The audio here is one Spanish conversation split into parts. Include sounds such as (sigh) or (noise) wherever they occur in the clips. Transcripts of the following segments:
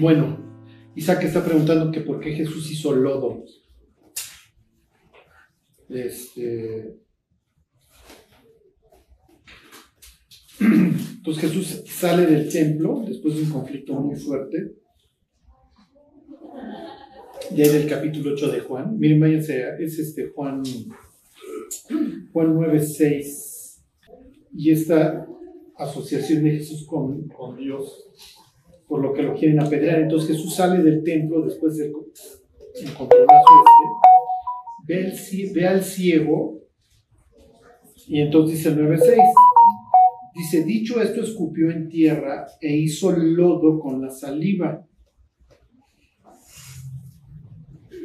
Bueno, Isaac está preguntando que por qué Jesús hizo lodo. Este, entonces (clears throat) Jesús sale del templo después de un conflicto muy fuerte. Y ahí del capítulo 8 de Juan. Miren, váyanse, es este Juan, Juan 9, 6. Y esta asociación de Jesús con, con Dios por lo que lo quieren apedrear. Entonces Jesús sale del templo después del encontronazo este, ve, al ciego y entonces dice el 9.6, dice, dicho esto, escupió en tierra e hizo lodo con la saliva.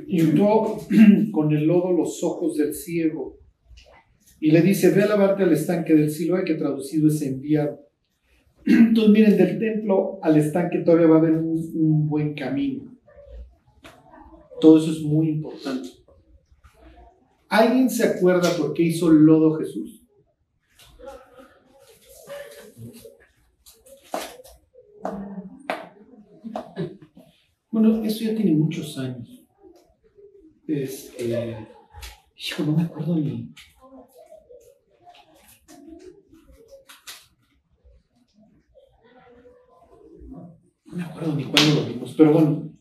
Y untó (clears throat) con el lodo los ojos del ciego. Y le dice, ve a lavarte al estanque del Siloé, que traducido es enviado. (clears throat) Entonces, miren, del templo al estanque todavía va a haber un, buen camino. Todo eso es muy importante. ¿Alguien se acuerda por qué hizo lodo Jesús? Bueno, eso ya tiene muchos años. Este, hijo, no me acuerdo ni, No me acuerdo ni cuándo lo vimos, pero bueno.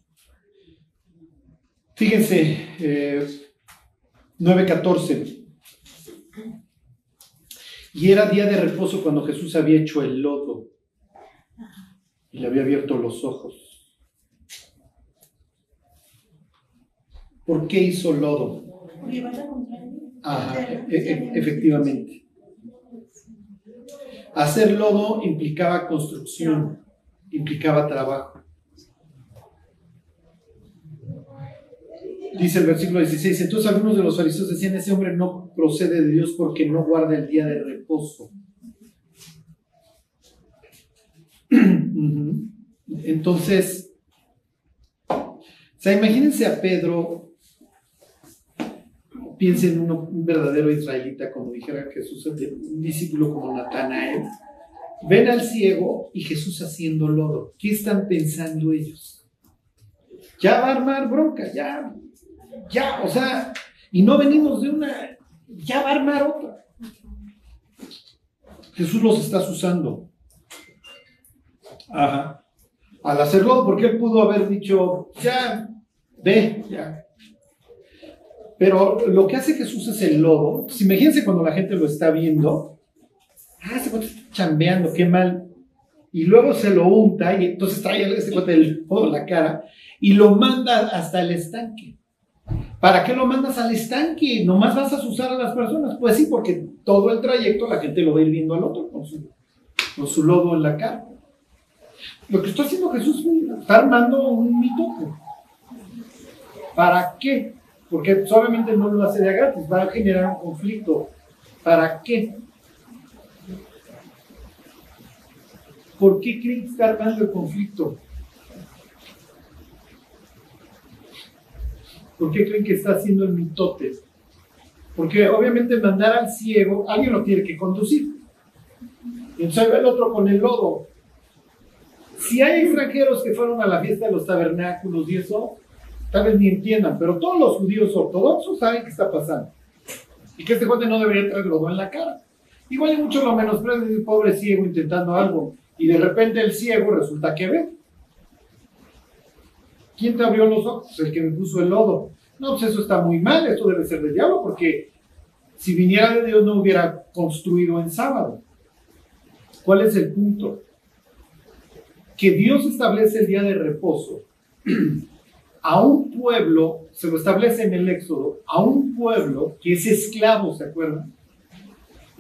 Fíjense, 9.14. Eh, y era día de reposo cuando Jesús había hecho el lodo y le había abierto los ojos. ¿Por qué hizo lodo? Ah, efectivamente. Hacer lodo implicaba construcción implicaba trabajo. Dice el versículo 16, entonces algunos de los fariseos decían, ese hombre no procede de Dios porque no guarda el día de reposo. (clears throat) Entonces, o sea, imagínense a Pedro, piensen en un verdadero israelita, como dijera Jesús, un discípulo como Natanael, Ven al ciego y Jesús haciendo lodo. ¿Qué están pensando ellos? Ya va a armar bronca, ya, ya, o sea, y no venimos de una, ya va a armar otra. Jesús los está usando. Ajá. Al hacerlo, porque él pudo haber dicho, ya, ve, ya. Pero lo que hace Jesús es el lodo. Pues imagínense cuando la gente lo está viendo. Chambeando, qué mal. Y luego se lo unta y entonces trae este cuate del la cara y lo manda hasta el estanque. ¿Para qué lo mandas al estanque? ¿Nomás vas a usar a las personas? Pues sí, porque todo el trayecto la gente lo va a ir viendo al otro con su, con su lodo en la cara. Lo que está haciendo Jesús está armando un mito. ¿Para qué? Porque obviamente no lo hace de gratis, va a generar un conflicto. ¿Para qué? ¿Por qué creen que está armando el conflicto? ¿Por qué creen que está haciendo el mitote? Porque obviamente mandar al ciego, alguien lo tiene que conducir. Y entonces el otro con el lodo. Si hay extranjeros que fueron a la fiesta de los tabernáculos y eso, tal vez ni entiendan, pero todos los judíos ortodoxos saben qué está pasando. Y que este cuate no debería traer lodo en la cara. Igual y mucho lo menosprecia el pobre ciego intentando algo y de repente el ciego resulta que ve. ¿Quién te abrió los ojos? El que me puso el lodo. No, pues eso está muy mal, esto debe ser del diablo, porque si viniera de Dios no hubiera construido en sábado. ¿Cuál es el punto? Que Dios establece el día de reposo (clears throat) a un pueblo, se lo establece en el Éxodo, a un pueblo que es esclavo, ¿se acuerdan?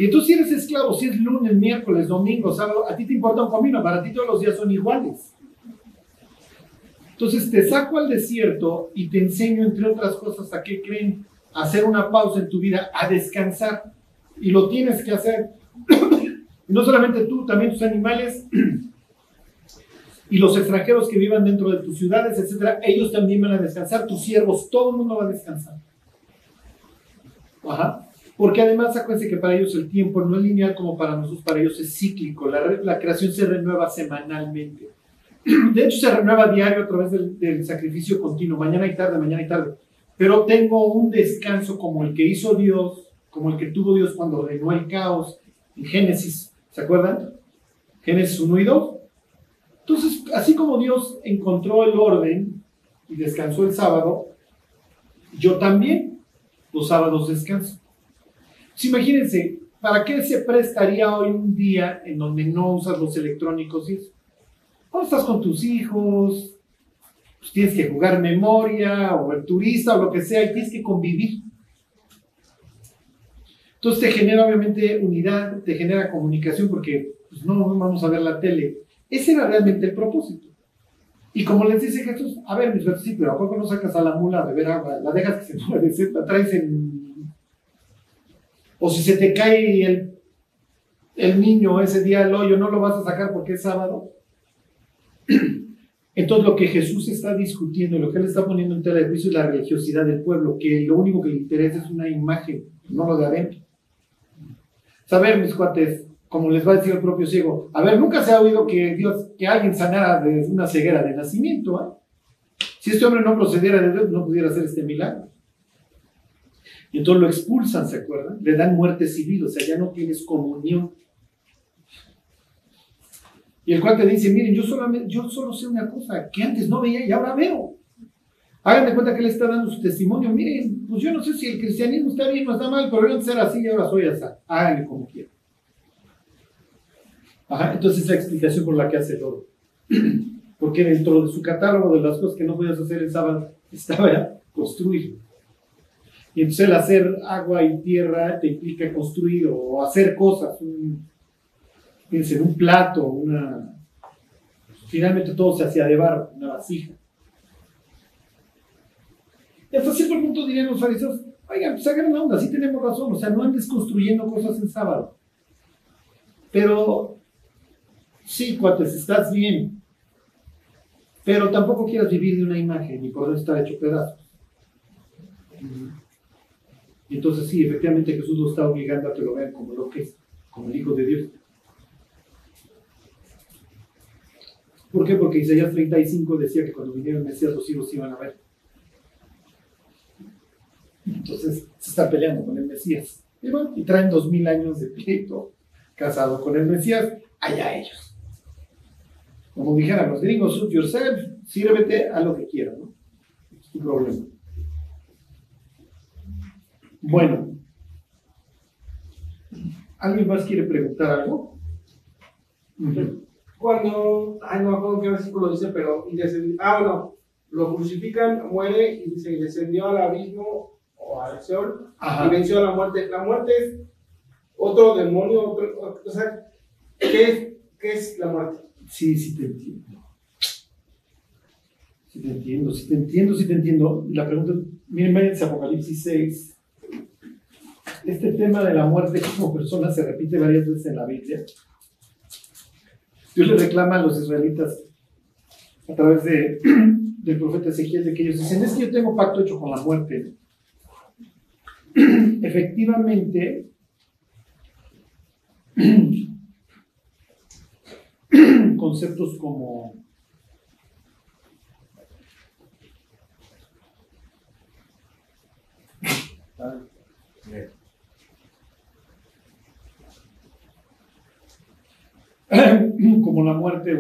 Y tú si eres esclavo, si es lunes, miércoles, domingo, sábado, a ti te importa un comino, para ti todos los días son iguales. Entonces te saco al desierto y te enseño, entre otras cosas, a qué creen, a hacer una pausa en tu vida, a descansar. Y lo tienes que hacer. (clears throat) no solamente tú, también tus animales (clears throat) y los extranjeros que vivan dentro de tus ciudades, etcétera, ellos también van a descansar, tus siervos, todo el mundo va a descansar. Ajá. Porque además, acuérdense que para ellos el tiempo no es lineal como para nosotros, para ellos es cíclico. La, creación se renueva semanalmente. (clears throat) De hecho, se renueva diario a través del, del, sacrificio continuo, mañana y tarde, mañana y tarde. Pero tengo un descanso como el que hizo Dios, como el que tuvo Dios cuando ordenó el caos en Génesis. ¿Se acuerdan? Génesis 1 y 2. Entonces, así como Dios encontró el orden y descansó el sábado, yo también los sábados descanso. Pues imagínense, ¿para qué se prestaría hoy un día en donde no usas los electrónicos y eso? Estás con tus hijos, pues tienes que jugar memoria o el turista o lo que sea y tienes que convivir. Entonces te genera obviamente unidad, te genera comunicación porque pues, no vamos a ver la tele. Ese era realmente el propósito. Y como les dice Jesús, a ver, mis sí, ¿a poco no sacas a la mula a beber agua? La dejas que se mueve, la traes en... O si se te cae el, el niño ese día al hoyo, no lo vas a sacar porque es sábado. (clears throat) Entonces lo que Jesús está discutiendo, lo que él está poniendo en tela de juicio es la religiosidad del pueblo, que lo único que le interesa es una imagen, no lo de adentro. Saber, mis cuates, como les va a decir el propio ciego, a ver, nunca se ha oído que Dios, que alguien sanara de una ceguera de nacimiento. ¿eh? Si este hombre no procediera de Dios, no pudiera hacer este milagro. Y entonces lo expulsan, ¿se acuerdan? Le dan muerte civil, o sea, ya no tienes comunión. Y el cuate dice, miren, yo, solamente, yo solo sé una cosa, que antes no veía y ahora veo. Hagan de cuenta que él está dando su testimonio. Miren, pues yo no sé si el cristianismo está bien o está mal, pero yo antes era así y ahora soy así. Háganle como quieran. Ajá, entonces es la explicación por la que hace oro. (clears throat) Porque dentro de su catálogo de las cosas que no podías hacer el sábado estaba construir. Y entonces el hacer agua y tierra te implica construir o hacer cosas. Un, en un plato, una... Finalmente todo se hacía de barro, una vasija. Y hasta cierto punto dirían los fariseos, oigan, pues hagan la onda, sí tenemos razón, o sea, no andes construyendo cosas en sábado. Pero, sí, cuates, estás bien, pero tampoco quieras vivir de una imagen y poder estar hecho pedazos. Y entonces sí, efectivamente Jesús lo está obligando a que lo vean como lo que es, como el Hijo de Dios. ¿Por qué? Porque Isaías 35 decía que cuando viniera el Mesías los hijos iban a ver. Entonces se está peleando con el Mesías. Y, y traen dos mil años de pleito casado con el Mesías, allá ellos. Como dijeran los gringos, suit yourself, sírvete a lo que quieras, ¿no? Es tu problema. Bueno, ¿alguien más quiere preguntar algo? Cuando, ay, no me acuerdo qué versículo dice, pero, ah, bueno, lo crucifican, muere y se descendió al abismo o al Seol y venció a la muerte. La muerte es otro demonio, otro, o sea, ¿qué es, ¿qué es la muerte? Sí, sí te entiendo. Sí te entiendo, sí te entiendo, sí te entiendo. La pregunta, miren, váyanse Apocalipsis 6. Este tema de la muerte como persona se repite varias veces en la Biblia. Dios le reclama a los israelitas a través de, (clears throat) del profeta Ezequiel de que ellos dicen, es que yo tengo pacto hecho con la muerte. (clears throat) Efectivamente, (clears throat) conceptos como (clears throat) como la muerte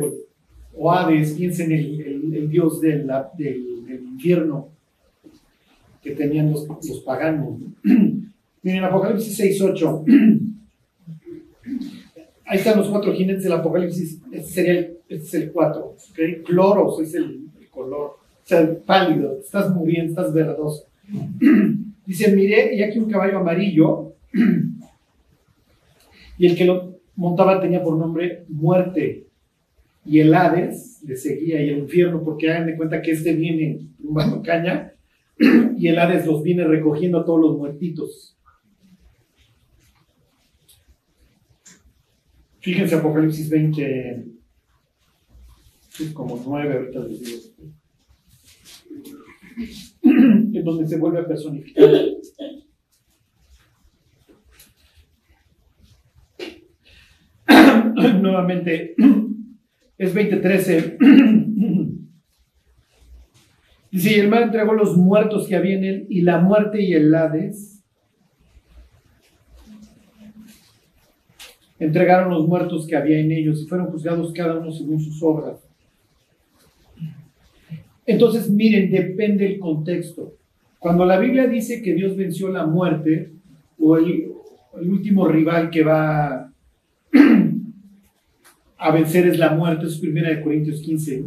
o, Hades, piensen en el, el, dios del, del, infierno que tenían los, los paganos. (clears throat) Miren, Apocalipsis 6.8 (clears throat) Ahí están los cuatro jinetes del Apocalipsis. Este, sería el, este es el cuatro. ¿okay? Cloros es el, color. O sea, pálido. Estás muriendo, estás verdoso. Dice, miré y aquí un caballo amarillo. y el que lo montaba tenía por nombre muerte. Y el Hades le seguía y el infierno, porque hagan de cuenta que este viene tumbando caña (clears throat) y el Hades los viene recogiendo a todos los muertitos. Fíjense Apocalipsis 20, es como 9, ahorita les digo. (clears throat) En donde se vuelve a personificar. (coughs) nuevamente, es 2013. (coughs) Dice, y el mar entregó los muertos que había en él, y la muerte y el Hades entregaron los muertos que había en ellos y fueron juzgados cada uno según sus obras. Entonces, miren, depende el contexto. Cuando la Biblia dice que Dios venció la muerte, o el, último rival que va a vencer es la muerte, es primera de Corintios 15,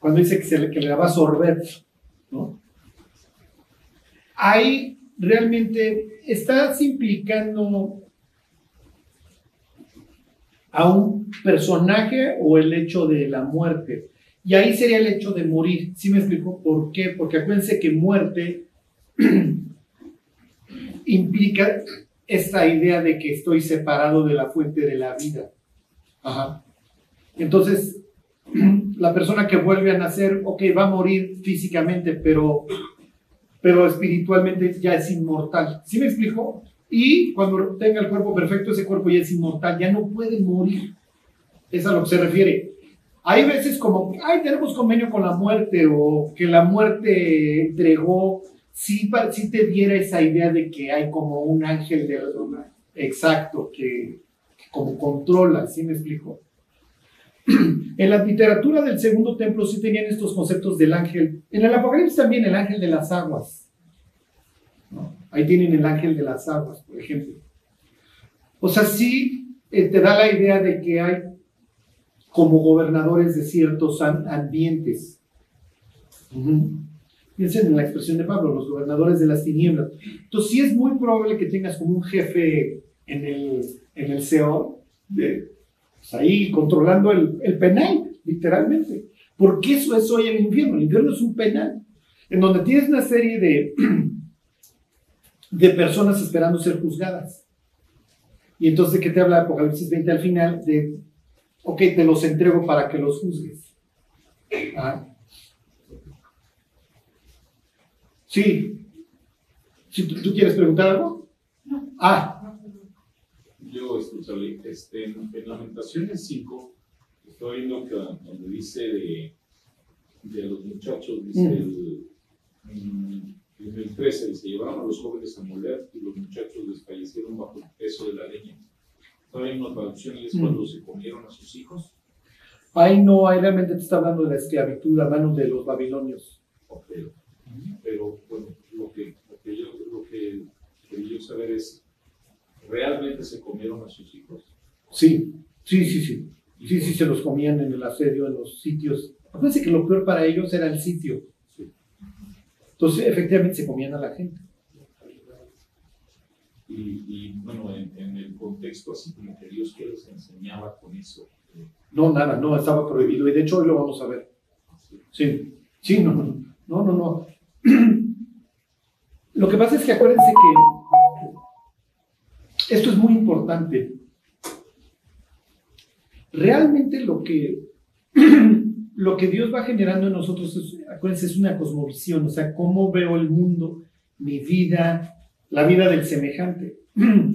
cuando dice que, se le, que le va a sorber, ¿no? Ahí realmente estás implicando a un personaje o el hecho de la muerte. Y ahí sería el hecho de morir. ¿Sí me explico por qué? Porque acuérdense que muerte (clears throat) implica esta idea de que estoy separado de la fuente de la vida. Ajá. Entonces, (clears throat) la persona que vuelve a nacer, ok, va a morir físicamente, pero, pero espiritualmente ya es inmortal. ¿Sí me explico? Y cuando tenga el cuerpo perfecto, ese cuerpo ya es inmortal, ya no puede morir. Es a lo que se refiere. Hay veces como, ay, tenemos convenio con la muerte o que la muerte entregó, sí, sí te diera esa idea de que hay como un ángel de Exacto, que como controla, ¿sí me explico? (clears throat) En la literatura del segundo templo sí tenían estos conceptos del ángel. En el Apocalipsis también el ángel de las aguas. Ahí tienen el ángel de las aguas, por ejemplo. O sea, sí eh, te da la idea de que hay como gobernadores de ciertos ambientes. Piensen en la expresión de Pablo, los gobernadores de las tinieblas. Entonces, sí es muy probable que tengas como un jefe en el, en el de, pues, ahí controlando el, el, penal, literalmente. Porque eso es hoy el infierno. El infierno es un penal, en donde tienes una serie de, (clears throat) de personas esperando ser juzgadas. Y entonces, ¿de qué te habla Apocalipsis 20 al final? De ok, te los entrego para que los juzgues. Ah. Sí. ¿tú, quieres preguntar algo? No. Ah. Yo, escúchale, este, en, Lamentaciones 5, estoy viendo que donde dice de, de los muchachos, dice mm. el, mm, en el 13, se llevaron a los jóvenes a moler y los muchachos desfallecieron bajo el peso de la leña. ¿Hay una traducción es mm. cuando se comieron a sus hijos? Ahí no, ahí realmente te está hablando de la esclavitud a manos de los babilonios. Pero bueno, lo que, lo que, yo, lo que quería saber es, ¿realmente se comieron a sus hijos? Sí, sí, sí, sí. Sí, sí, se los comían en el asedio, en los sitios. Acuérdense que lo peor para ellos era el sitio. Entonces, efectivamente, se comían a la gente. Y, bueno, en, el contexto así como que Dios que les enseñaba con eso. No, nada, no, estaba prohibido y de hecho hoy lo vamos a ver. Sí, sí, no, no, no, no, no. (clears throat) Lo que pasa es que acuérdense que esto es muy importante. Realmente lo que, (clears throat) lo que Dios va generando en nosotros, es, acuérdense, es una cosmovisión, o sea, cómo veo el mundo, mi vida, la vida del semejante. (clears throat)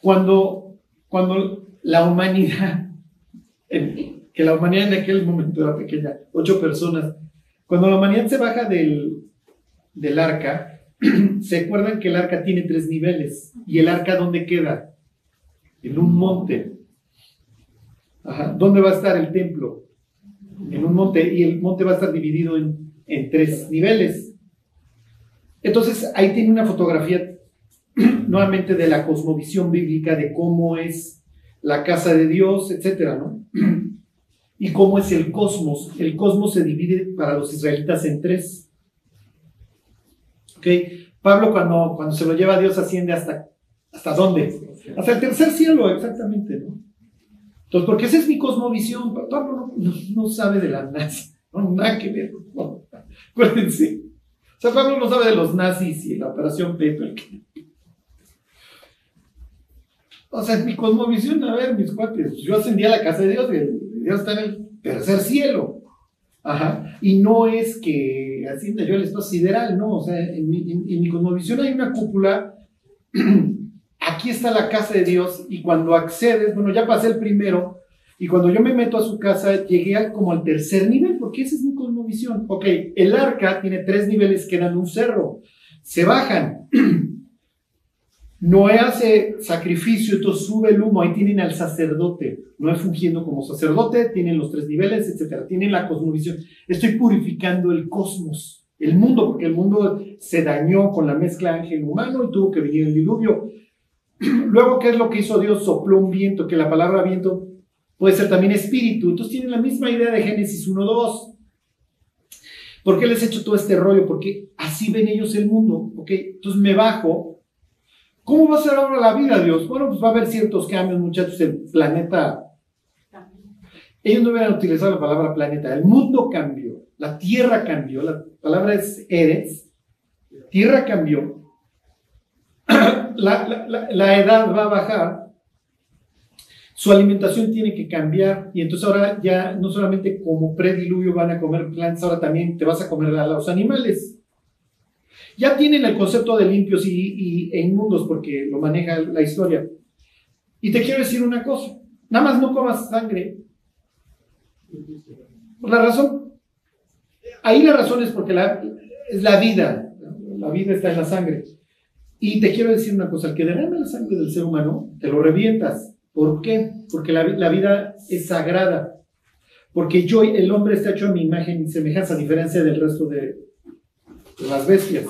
Cuando, cuando la humanidad, (laughs) que la humanidad en aquel momento era pequeña, ocho personas, cuando la humanidad se baja del, del arca, (clears throat) se acuerdan que el arca tiene tres niveles. ¿Y el arca dónde queda? En un monte. ¿Dónde va a estar el templo? En un monte. Y el monte va a estar dividido en, en tres niveles. Entonces, ahí tiene una fotografía (clears throat) nuevamente de la cosmovisión bíblica de cómo es la casa de Dios, etcétera, ¿no? (clears throat) Y cómo es el cosmos. El cosmos se divide para los israelitas en tres. ¿Ok? Pablo cuando, cuando se lo lleva a Dios asciende hasta, ¿hasta dónde? Hasta el tercer cielo, exactamente, ¿no? Entonces, porque esa es mi cosmovisión. Pablo no, sabe de la NASA, no, nada que ver. acuérdense. O sea, Pablo no sabe de los nazis y la operación Paper. O sea, mi cosmovisión, a ver, mis cuates, yo ascendí a la casa de Dios y Dios está en el tercer cielo. Ajá. Y no es que ascienda yo al espacio sideral, no. O sea, en mi, en, mi cosmovisión hay una cúpula. (clears throat) aquí está la casa de Dios y cuando accedes, bueno, ya pasé el primero y cuando yo me meto a su casa llegué como al tercer nivel, porque esa es mi cosmovisión. Ok, el arca tiene tres niveles que dan un cerro, se bajan. (clears throat) Noé hace sacrificio, entonces sube el humo, ahí tienen al sacerdote, Noé fungiendo como sacerdote, tienen los tres niveles, etcétera, tienen la cosmovisión. Estoy purificando el cosmos, el mundo, porque el mundo se dañó con la mezcla ángel-humano y tuvo que venir el diluvio. (clears throat) Luego, ¿qué es lo que hizo Dios? Sopló un viento, que la palabra viento puede ser también espíritu. Entonces tienen la misma idea de Génesis 1.2. ¿Por qué les he hecho todo este rollo? Porque así ven ellos el mundo. Entonces me bajo ¿Cómo va a ser ahora la vida, Dios? Bueno, pues va a haber ciertos cambios, muchachos. El planeta. Ellos no hubieran utilizado la palabra planeta. El mundo cambió. La tierra cambió. La palabra es Eres. Tierra cambió. (clears throat) La, la, edad va a bajar. Su alimentación tiene que cambiar. Y entonces ahora ya no solamente como prediluvio van a comer plantas, ahora también te vas a comer a los animales. Ya tienen el concepto de limpios y, e inmundos porque lo maneja la historia. Y te quiero decir una cosa, nada más no comas sangre. La razón, ahí la razón es porque la, es la vida, la vida está en la sangre. Y te quiero decir una cosa, el que derrama la sangre del ser humano, te lo revientas. ¿Por qué? Porque la vida es sagrada. Porque yo, el hombre está hecho a mi imagen y semejanza, a diferencia del resto de, las bestias.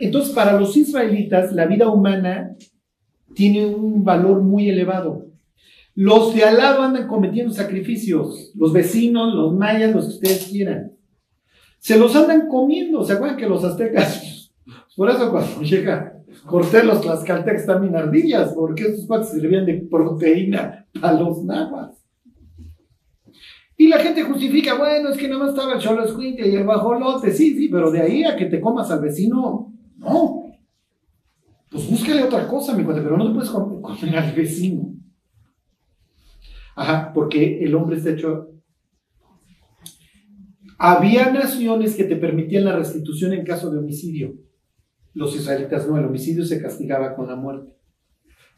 Entonces, para los israelitas, la vida humana tiene un valor muy elevado. Los de al lado andan cometiendo sacrificios, los vecinos, los mayas, los que ustedes quieran. Se los andan comiendo. ¿Se acuerdan que los aztecas? (laughs) Por eso cuando llega Cortés, los tlaxcaltecas también ardillas, porque estos cuates servían de proteína a los nahuas. Y la gente justifica, bueno, es que nada más estaba el cholo y el bajolote. Sí, sí, pero de ahí a que te comas al vecino, no. Pues búscale otra cosa, mi cuate, pero no te puedes comer al vecino. Ajá, porque el hombre está hecho. Había naciones que te permitían la restitución en caso de homicidio. Los israelitas no, el homicidio se castigaba con la muerte.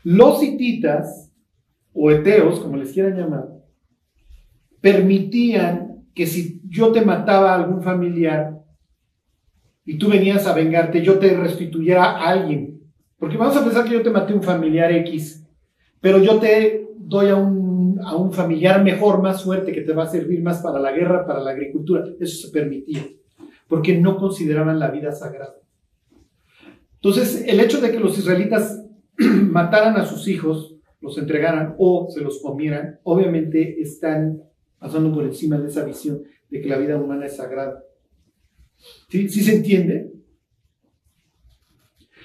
Los hititas, o eteos, como les quieran llamar, permitían que si yo te mataba a algún familiar y tú venías a vengarte, yo te restituyera a alguien. Porque vamos a pensar que yo te maté a un familiar X, pero yo te doy a un, a un familiar mejor, más fuerte, que te va a servir más para la guerra, para la agricultura. Eso se permitía, porque no consideraban la vida sagrada. Entonces, el hecho de que los israelitas (clears throat) mataran a sus hijos, los entregaran o se los comieran, obviamente están pasando por encima de esa visión de que la vida humana es sagrada. ¿Sí, ¿Sí se entiende?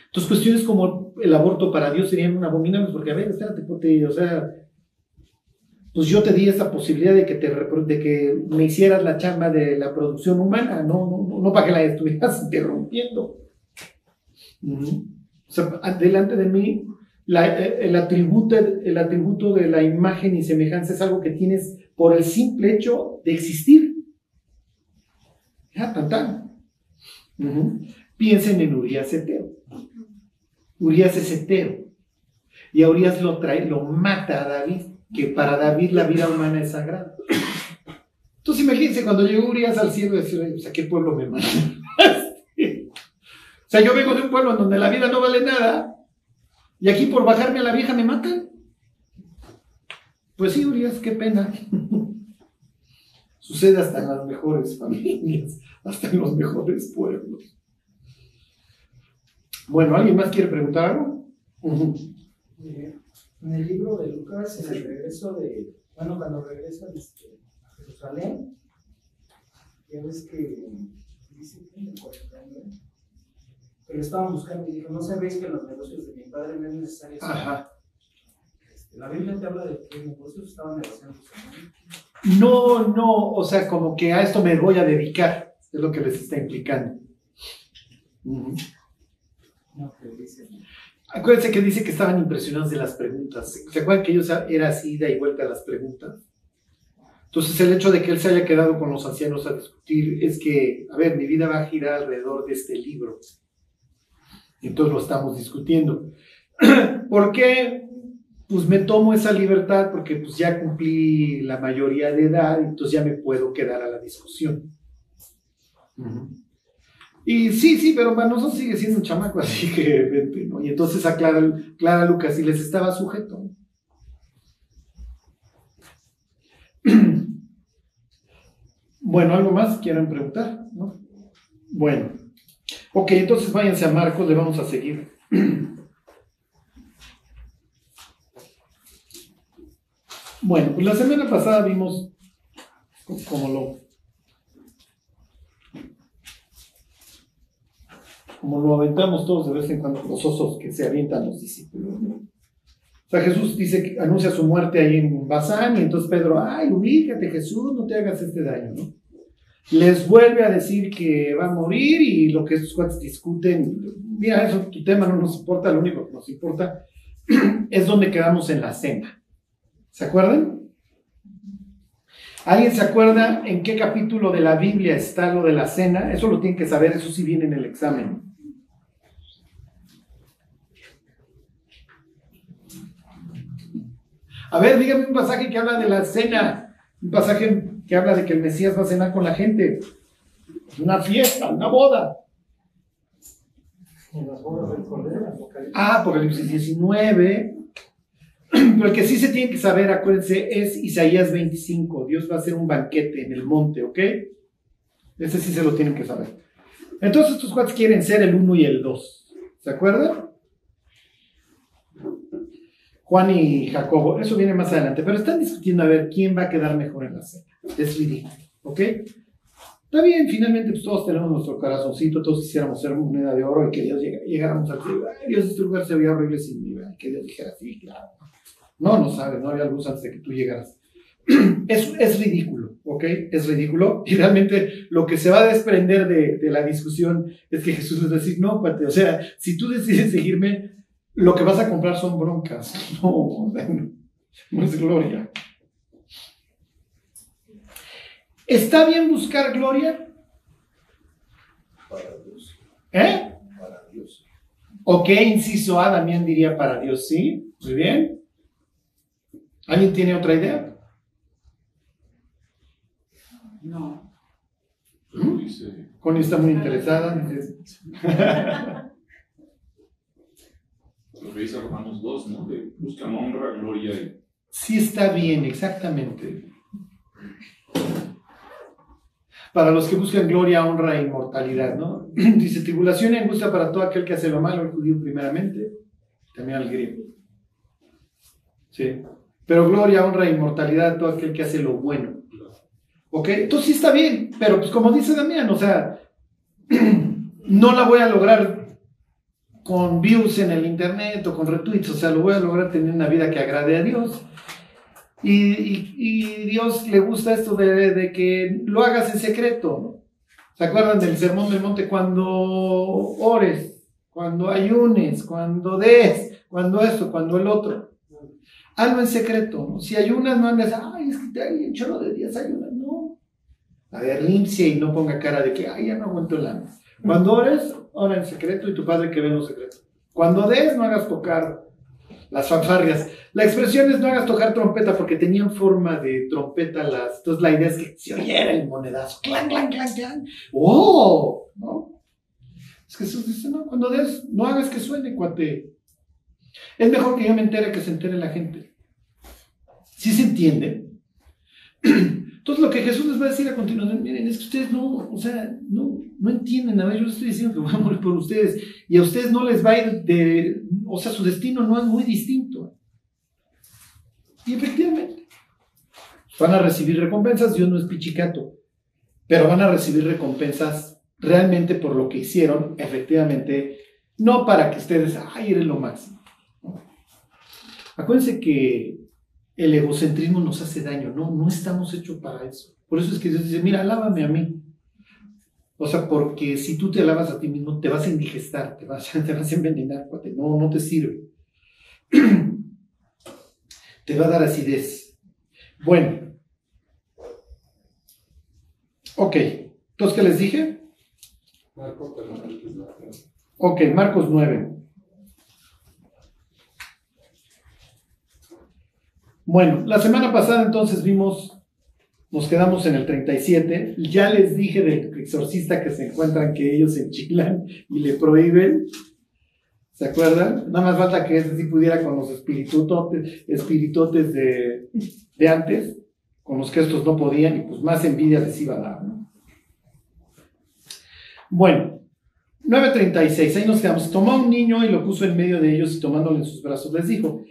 Entonces, cuestiones como el aborto para Dios serían abominables, porque, a ver, espérate, o sea, pues yo te di esa posibilidad de que, te, de que me hicieras la chamba de la producción humana, no, no, no para que la estuvieras (laughs) interrumpiendo. O sea, delante de mí, el, atributo, el atributo de la imagen y semejanza es algo que tienes por el simple hecho de existir. Ya, tan, tan. Piensen en Urias Eteo. Urias es Eteo. Y a Urias lo trae, lo mata a David, que para David la vida humana es sagrada. Entonces imagínense cuando llegó Urias al cielo decía, o sea, ¿qué pueblo me mata? (laughs) o sea, yo vengo de un pueblo en donde la vida no vale nada, y aquí por bajarme a la vieja me matan. Pues sí, Urias, qué pena. (laughs) Sucede hasta en las mejores familias, hasta en los mejores pueblos. Bueno, ¿alguien más quiere preguntar algo? En el libro de Lucas, en el regreso de, bueno, cuando regresan este, a Jerusalén, ya ves que dice que en el 49, pero estaban buscando y dijo, no sabéis que los negocios de mi padre no es necesario. Ajá. La Biblia te habla de que negocios estaban negociando. No, no, o sea, como que a esto me voy a dedicar, es lo que les está implicando. Acuérdense que dice que estaban impresionados de las preguntas. ¿Se acuerdan que ellos era así, ida y vuelta a las preguntas? Entonces el hecho de que él se haya quedado con los ancianos a discutir es que, a ver, mi vida va a girar alrededor de este libro. Entonces lo estamos discutiendo. (clears throat) ¿Por qué? Pues me tomo esa libertad porque pues ya cumplí la mayoría de edad entonces ya me puedo quedar a la discusión. Y sí, sí, pero Manoso sigue siendo un chamaco, (laughs) así que ¿no? Y entonces a Clara, Lucas y les estaba sujeto. (clears throat) Bueno, ¿algo más quieren preguntar? ¿No? Bueno. Ok, entonces váyanse a Marcos, le vamos a seguir. (clears throat) Bueno, pues la semana pasada vimos como lo aventamos todos de vez en cuando, los osos que se avientan los discípulos. O sea, Jesús dice que anuncia su muerte ahí en Bazán y entonces Pedro, ay, ubícate Jesús, no te hagas este daño, ¿no? Les vuelve a decir que va a morir y lo que estos cuates discuten, mira, eso, tu tema no nos importa, lo único que nos importa (clears throat) es donde quedamos en la cena. ¿Se acuerdan? ¿Alguien se acuerda en qué capítulo de la Biblia está lo de la cena? Eso lo tienen que saber, eso sí viene en el examen. A ver, dígame un pasaje que habla de la cena, un pasaje que habla de que el Mesías va a cenar con la gente. Una fiesta, una boda. Ah, Apocalipsis 19. El que sí se tiene que saber, acuérdense, es Isaías 25. Dios va a hacer un banquete en el monte, ¿ok? Ese sí se lo tienen que saber. Entonces estos cuates quieren ser el 1 y el 2. ¿Se acuerdan? Juan y Jacobo, eso viene más adelante, pero están discutiendo a ver quién va a quedar mejor en la cena. Es ridículo, ¿ok? Está bien, finalmente pues, todos tenemos nuestro corazoncito, todos quisiéramos ser moneda de oro y que Dios llegáramos al cielo. Dios, este lugar se veía horrible sin mí, que Dios dijera, sí, claro. No, no sabes, no había luz antes de que tú llegaras. (clears throat) Es, es ridículo, ¿ok? Es ridículo. Y realmente lo que se va a desprender de, de la discusión es que Jesús les va a decir, no, cuate, o sea, si tú decides seguirme, lo que vas a comprar son broncas. (laughs) No, no es gloria. ¿Está bien buscar gloria? Para Dios. ¿Eh? Para Dios. Ok, inciso A también diría para Dios, sí. Muy bien. ¿Alguien tiene otra idea? No. ¿Mm? Connie está muy interesada. (laughs) Lo que dice Romanos 2, ¿no? De buscan honra, gloria y... Sí está bien, exactamente. Para los que buscan gloria, honra e inmortalidad, ¿no? (clears throat) Dice, tribulación y angustia para todo aquel que hace lo malo, el judío primeramente, también al griego. Sí. Pero gloria, honra e inmortalidad a todo aquel que hace lo bueno. ¿Ok? Entonces sí está bien, pero pues como dice Damián, o sea, (clears throat) no la voy a lograr con views en el internet o con retweets, o sea, lo voy a lograr tener una vida que agrade a Dios. Y, Dios le gusta esto de, que lo hagas en secreto. ¿Se acuerdan del sermón del monte? Cuando ores, cuando ayunes, cuando des, cuando esto, cuando el otro. Hazlo en secreto. Si ayunas, no andes, ay, es que te hay chorro de días ayunas. No. A ver, limpia y no ponga cara de que, ay, ya no aguanto el alma. Cuando ores, ora en secreto y tu padre que ve en secreto. Cuando des, no hagas tocar las fanfarrias. La expresión es no hagas tocar trompeta porque tenían forma de trompeta las. Entonces la idea es que se oyera el monedazo. Clan, clan, clan, clan. ¡Oh! ¿No? Es que Jesús dice, no, cuando des, no hagas que suene, cuate. Es mejor que yo me entere que se entere la gente. ¿Sí se entiende? (clears throat) Entonces lo que Jesús les va a decir a continuación, miren, es que ustedes no, o sea, no, no entienden, a ver, yo les estoy diciendo que voy a morir por ustedes y a ustedes no les va a ir de, o sea, su destino no es muy distinto. Y efectivamente, van a recibir recompensas, Dios no es pichicato, pero van a recibir recompensas realmente por lo que hicieron, efectivamente, no para que ustedes, ay, eres lo máximo. Acuérdense que el egocentrismo nos hace daño, no, no estamos hechos para eso. Por eso es que Dios dice, mira, alábame a mí. O sea, porque si tú te alabas a ti mismo, te vas a indigestar, te vas, (laughs) te vas a envenenar, no, no te sirve. (clears throat) te va a dar acidez. Bueno. Ok. Entonces, ¿qué les dije? Ok, Marcos 9. Bueno, la semana pasada entonces vimos, nos quedamos en el 37. Ya les dije del exorcista que se encuentran que ellos enchilan y le prohíben. ¿Se acuerdan? Nada más falta que ese sí pudiera con los espiritutotes, espiritotes de, antes, con los que estos no podían, y pues más envidia les iba a dar, ¿no? Bueno, 9.36, ahí nos quedamos. Tomó un niño y lo puso en medio de ellos y tomándole en sus brazos les dijo,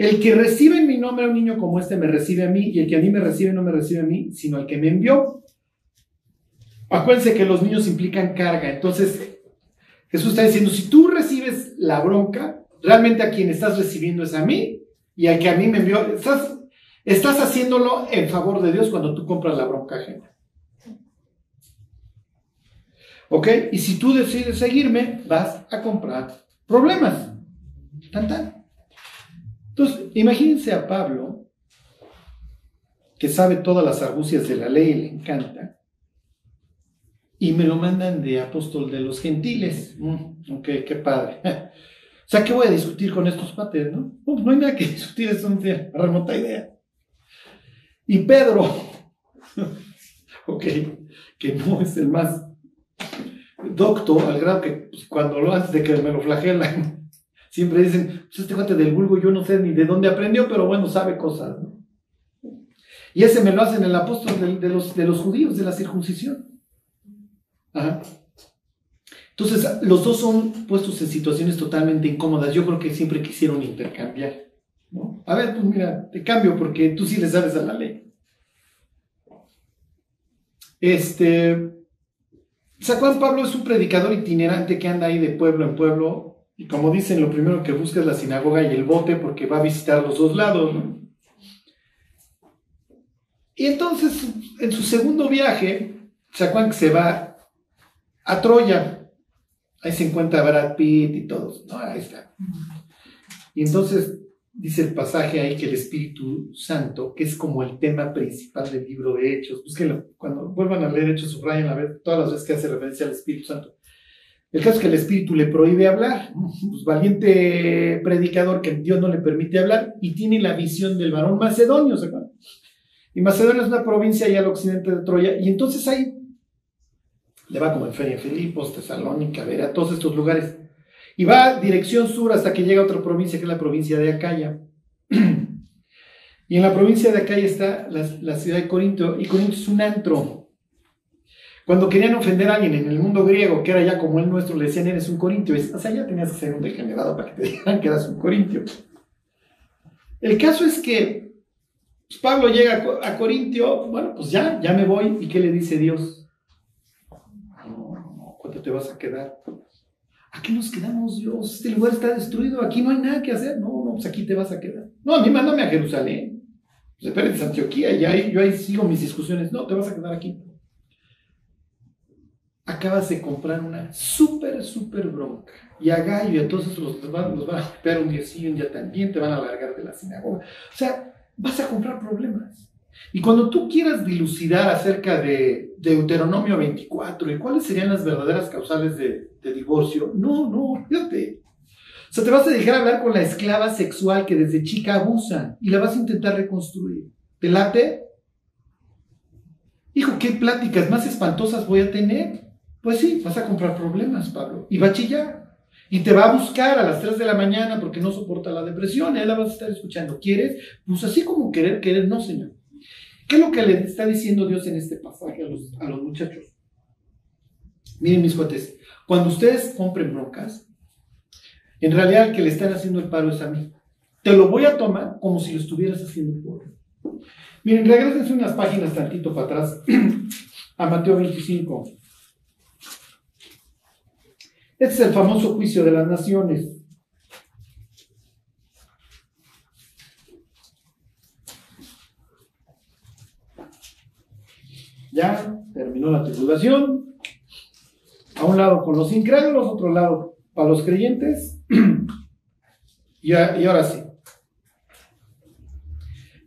el que recibe en mi nombre a un niño como este me recibe a mí y el que a mí me recibe no me recibe a mí, sino al que me envió. Acuérdense que los niños implican carga, entonces Jesús está diciendo, si tú recibes la bronca, realmente a quien estás recibiendo es a mí y al que a mí me envió, estás, estás haciéndolo en favor de Dios cuando tú compras la bronca ajena. ¿Ok? Y si tú decides seguirme, vas a comprar problemas. Tan, tan. Entonces, imagínense a Pablo, que sabe todas las argucias de la ley le encanta, y me lo mandan de apóstol de los gentiles. Mm, ok, qué padre. (laughs) o sea, ¿qué voy a discutir con estos pates, no? No, hay nada que (laughs) discutir, es una remota idea. Y Pedro, (laughs) ok, que no es el más docto, al grado que pues, cuando lo hace de que me lo flagelan, siempre dicen, pues este cuate del vulgo yo no sé ni de dónde aprendió, pero bueno, sabe cosas, ¿no? Y ese me lo hacen el apóstol de los, de los judíos, de la circuncisión. Entonces, los dos son puestos en situaciones totalmente incómodas. Yo creo que siempre quisieron intercambiar. ¿no? A ver, pues mira, te cambio porque tú sí le sabes a la ley. Este, San Juan Pablo es un predicador itinerante que anda ahí de pueblo en pueblo. Y como dicen, lo primero que busca es la sinagoga y el bote porque va a visitar los dos lados. Y entonces, en su segundo viaje, San Juan se va a Troya. Ahí se encuentra Brad Pitt y todos. No, ahí está. Y entonces dice el pasaje ahí que el Espíritu Santo, que es como el tema principal del libro de Hechos, búsquenlo, cuando vuelvan a leer Hechos, subrayen a ver todas las veces que hace referencia al Espíritu Santo. El caso es que el Espíritu le prohíbe hablar, pues valiente predicador que Dios no le permite hablar y tiene la visión del varón macedonio, ¿se acuerdan? Y Macedonia es una provincia ahí al occidente de Troya, y entonces ahí le va como en Feria Filipos, Tesalónica, a todos estos lugares. Y va dirección sur hasta que llega a otra provincia, que es la provincia de Acaya. (clears throat) y en la provincia de Acaya está la, ciudad de Corinto, y Corinto es un antro. Cuando querían ofender a alguien en el mundo griego, que era ya como el nuestro, le decían, eres un corintio. O sea, ya tenías que ser un degenerado para que te digan que eras un corintio. El caso es que pues, Pablo llega a Corintio, bueno, pues ya, ya me voy. ¿Y qué le dice Dios? te vas a quedar? Aquí nos quedamos, Dios. Este lugar está destruido. Aquí no hay nada que hacer. No, no, pues aquí te vas a quedar. No, a mí mándame a Jerusalén. Pues espérate, Antioquía. Y ahí, yo ahí sigo mis discusiones. No, te vas a quedar aquí. Acabas de comprar una súper, súper bronca. Y a Gallo a todos los, van, los van a golpear un día sí un día también. Te van a largar de la sinagoga. O sea, vas a comprar problemas. Y cuando tú quieras dilucidar acerca de Deuteronomio 24 y cuáles serían las verdaderas causales de, divorcio, no, no, fíjate. O sea, te vas a dejar hablar con la esclava sexual que desde chica abusa y la vas a intentar reconstruir. ¿Te late? Hijo, ¿qué pláticas más espantosas voy a tener? Pues sí, vas a comprar problemas, Pablo. Y va a chillar. Y te va a buscar a las 3 de la mañana porque no soporta la depresión. Ahí la vas a estar escuchando. ¿Quieres? Pues así como querer, querer, no, Señor. ¿Qué es lo que le está diciendo Dios en este pasaje a los, a los muchachos? Miren mis cuates, cuando ustedes compren broncas, en realidad el que le están haciendo el paro es a mí. Te lo voy a tomar como si lo estuvieras haciendo por Miren, regresense unas páginas tantito para atrás (clears throat) a Mateo 25. Este es el famoso juicio de las naciones. Ya terminó la tribulación. A un lado con los incrédulos, otro lado para los creyentes. (clears throat) y, ahora sí.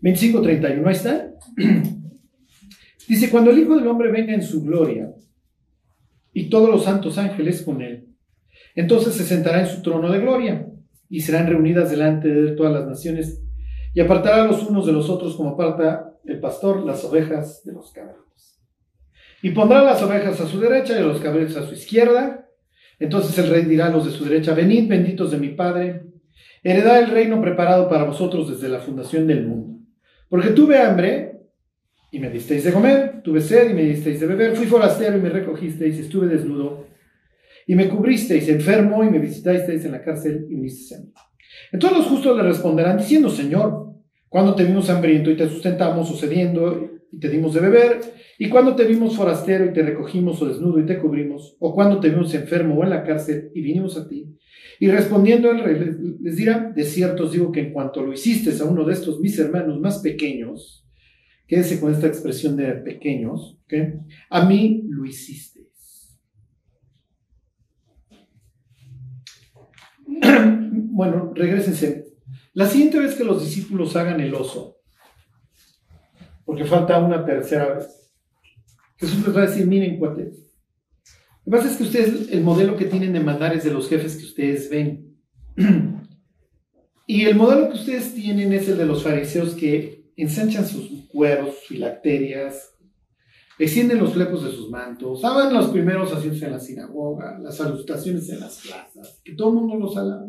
25.31, ahí está. (clears throat) Dice, cuando el Hijo del Hombre venga en su gloria y todos los santos ángeles con él, entonces se sentará en su trono de gloria y serán reunidas delante de él todas las naciones y apartará los unos de los otros como aparta el pastor las ovejas de los cabritos. Y pondrá las ovejas a su derecha y a los cabritos a su izquierda. Entonces el rey dirá a los de su derecha, venid benditos de mi Padre, heredad el reino preparado para vosotros desde la fundación del mundo. Porque tuve hambre y me disteis de comer, tuve sed y me disteis de beber, fui forastero y me recogisteis, estuve desnudo y me cubristeis, enfermo y me visitasteis en la cárcel y vinisteis a mí. Entonces los justos le responderán diciendo, Señor, cuando te vimos hambriento y te sustentamos o sediendo y te dimos de beber, y cuando te vimos forastero y te recogimos o desnudo y te cubrimos, o cuando te vimos enfermo o en la cárcel y vinimos a ti. Y respondiendo el rey les dirá, de cierto os digo que en cuanto lo hiciste a uno de estos mis hermanos más pequeños, quédese con esta expresión de pequeños, a mí lo hiciste. (clears throat) bueno, regresense. La siguiente vez que los discípulos hagan el oso, porque falta una tercera vez, Jesús les va a decir, miren, cuates, lo que pasa es que ustedes, el modelo que tienen de mandar es de los jefes que ustedes ven. (clears throat) Y el modelo que ustedes tienen es el de los fariseos que ensanchan sus cueros, filacterias, extienden los flecos de sus mantos, saben los primeros asientos en la sinagoga, las salutaciones en las plazas, que todo el mundo los alaba.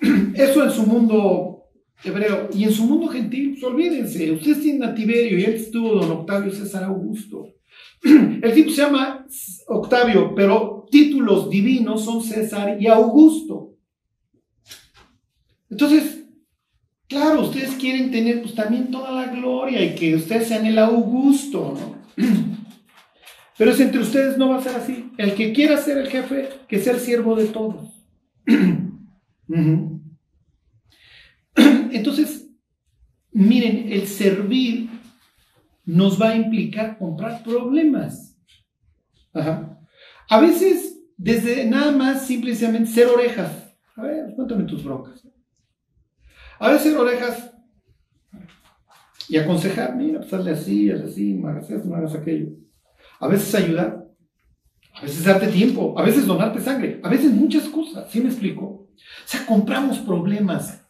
(clears throat) Eso en su mundo hebreo. Y en su mundo gentil, pues olvídense, ustedes tienen a Tiberio y él estuvo don Octavio César Augusto. (clears throat) El tipo se llama Octavio, pero títulos divinos son César y Augusto. Entonces, claro, ustedes quieren tener pues también toda la gloria y que ustedes sean el Augusto, ¿no? (clears throat) Pero es entre ustedes no va a ser así. El que quiera ser el jefe, que sea el siervo de todos. (clears throat) (clears throat) Entonces, miren, el servir nos va a implicar comprar problemas. A veces, desde nada más simplemente ser orejas. A ver, cuéntame tus broncas. A veces orejas y aconsejar, mira, pues hazle así, hazle así, no hagas no hagas aquello. A veces ayudar, a veces darte tiempo, a veces donarte sangre, a veces muchas cosas, ¿sí me explico? O sea, compramos problemas.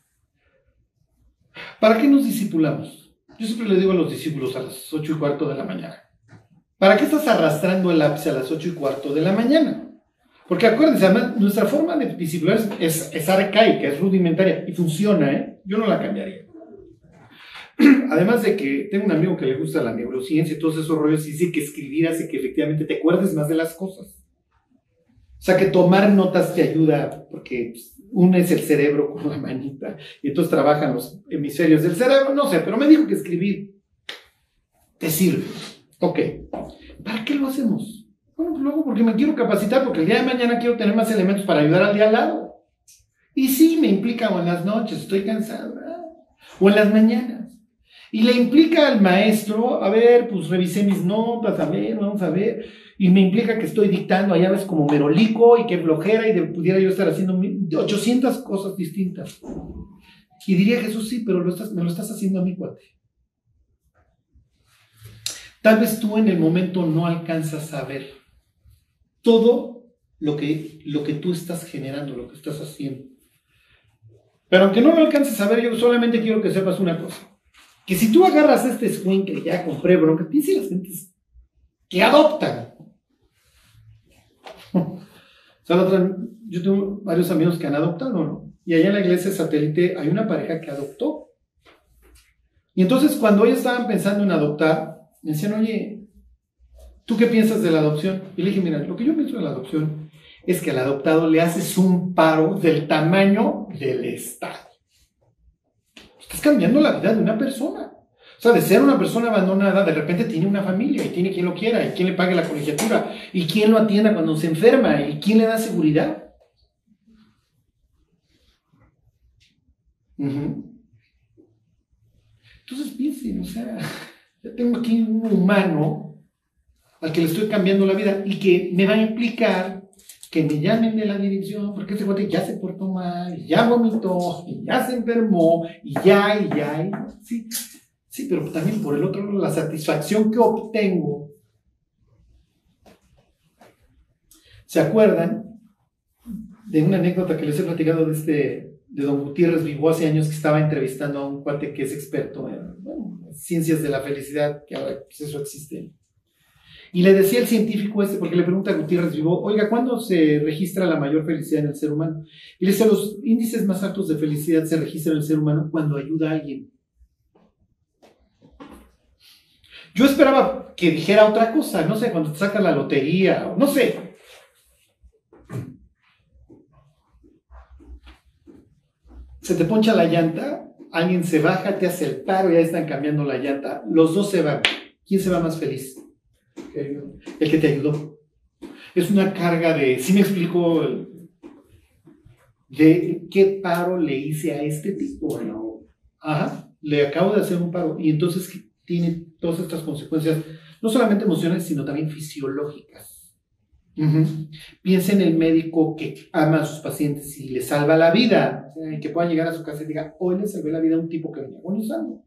¿Para qué nos discipulamos? Yo siempre le digo a los discípulos a las ocho y cuarto de la mañana. ¿Para qué estás arrastrando el ápice a las ocho y cuarto de la mañana? Porque acuérdense, además, nuestra forma de discipular es, es, arcaica, es rudimentaria y funciona, ¿eh? Yo no la cambiaría. (clears throat) Además de que tengo un amigo que le gusta la neurociencia y todos esos rollos y dice que escribir hace que efectivamente te acuerdes más de las cosas. O sea, que tomar notas te ayuda porque pues, unes el cerebro con la manita y entonces trabajan los hemisferios del cerebro, no sé, pero me dijo que escribir te sirve. Ok, ¿para qué lo hacemos? Bueno, pues luego porque me quiero capacitar, porque el día de mañana quiero tener más elementos para ayudar al día al lado. Y sí, me implica o en las noches, estoy cansado, o en las mañanas. Y le implica al maestro, a ver, pues revisé mis notas, a ver, vamos a ver y me implica que estoy dictando allá ves como merolico y que flojera y pudiera yo estar haciendo 800 cosas distintas. Y diría Jesús, sí, pero me lo estás haciendo a mi cuate. Tal vez tú en el momento no alcanzas a ver todo lo que, lo que tú estás generando, lo que estás haciendo. Pero aunque no lo alcances a ver, yo solamente quiero que sepas una cosa. Que si tú agarras este swing que ya compré, bro, que las gentes que adoptan (laughs) yo tengo varios amigos que han adoptado, ¿no? Y allá en la iglesia satélite hay una pareja que adoptó. Y entonces cuando ellos estaban pensando en adoptar, me decían, oye, ¿tú qué piensas de la adopción? Y le dije, mira, lo que yo pienso de la adopción es que al adoptado le haces un paro del tamaño del Estado. Estás cambiando la vida de una persona. O sea, de ser una persona abandonada, de repente tiene una familia y tiene quien lo quiera y quien le pague la colegiatura y quien lo atienda cuando se enferma y quien le da seguridad. Entonces piensen, o sea, (laughs) yo tengo aquí un humano al que le estoy cambiando la vida y que me va a implicar que me llamen de la dirección porque ese cuate ya se portó mal, ya vomitó, ya se enfermó, y ya, y ya, y sí. Sí, pero también por el otro lado, la satisfacción que obtengo. ¿Se acuerdan de una anécdota que les he platicado de este de don Gutiérrez Vivo hace años que estaba entrevistando a un cuate que es experto en ciencias de la felicidad, que ahora pues, eso existe. Y le decía el científico este, porque le pregunta a Gutiérrez Vivo, oiga, ¿cuándo se registra la mayor felicidad en el ser humano? Y le dice, los índices más altos de felicidad se registran en el ser humano cuando ayuda a alguien. Yo esperaba que dijera otra cosa, no sé, cuando te saca la lotería, no sé. Se te poncha la llanta, alguien se baja, te hace el paro, ya están cambiando la llanta, los dos se van. ¿Quién se va más feliz? El que te ayudó. Es una carga de, si me explico, de qué paro le hice a este tipo. Bueno, ajá, le acabo de hacer un paro. Y entonces tiene todas estas consecuencias, no solamente emocionales, sino también fisiológicas. Piensa en el médico que ama a sus pacientes y le salva la vida, que pueda llegar a su casa y diga, hoy le salvé la vida a un tipo que venía agonizando.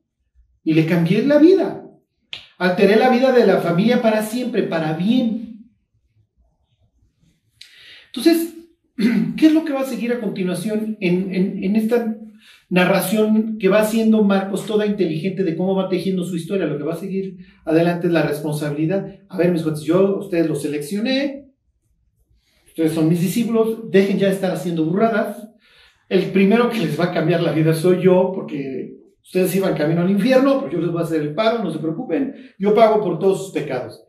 Y le cambié la vida. Alteré la vida de la familia para siempre, para bien. Entonces, (clears throat) ¿qué es lo que va a seguir a continuación en, esta narración que va haciendo Marcos toda inteligente de cómo va tejiendo su historia? Lo que va a seguir adelante es la responsabilidad. A ver, mis cuates, yo ustedes los seleccioné, ustedes son mis discípulos, dejen ya de estar haciendo burradas. El primero que les va a cambiar la vida soy yo, porque ustedes iban camino al infierno, pero yo les voy a hacer el paro, no se preocupen, yo pago por todos sus pecados.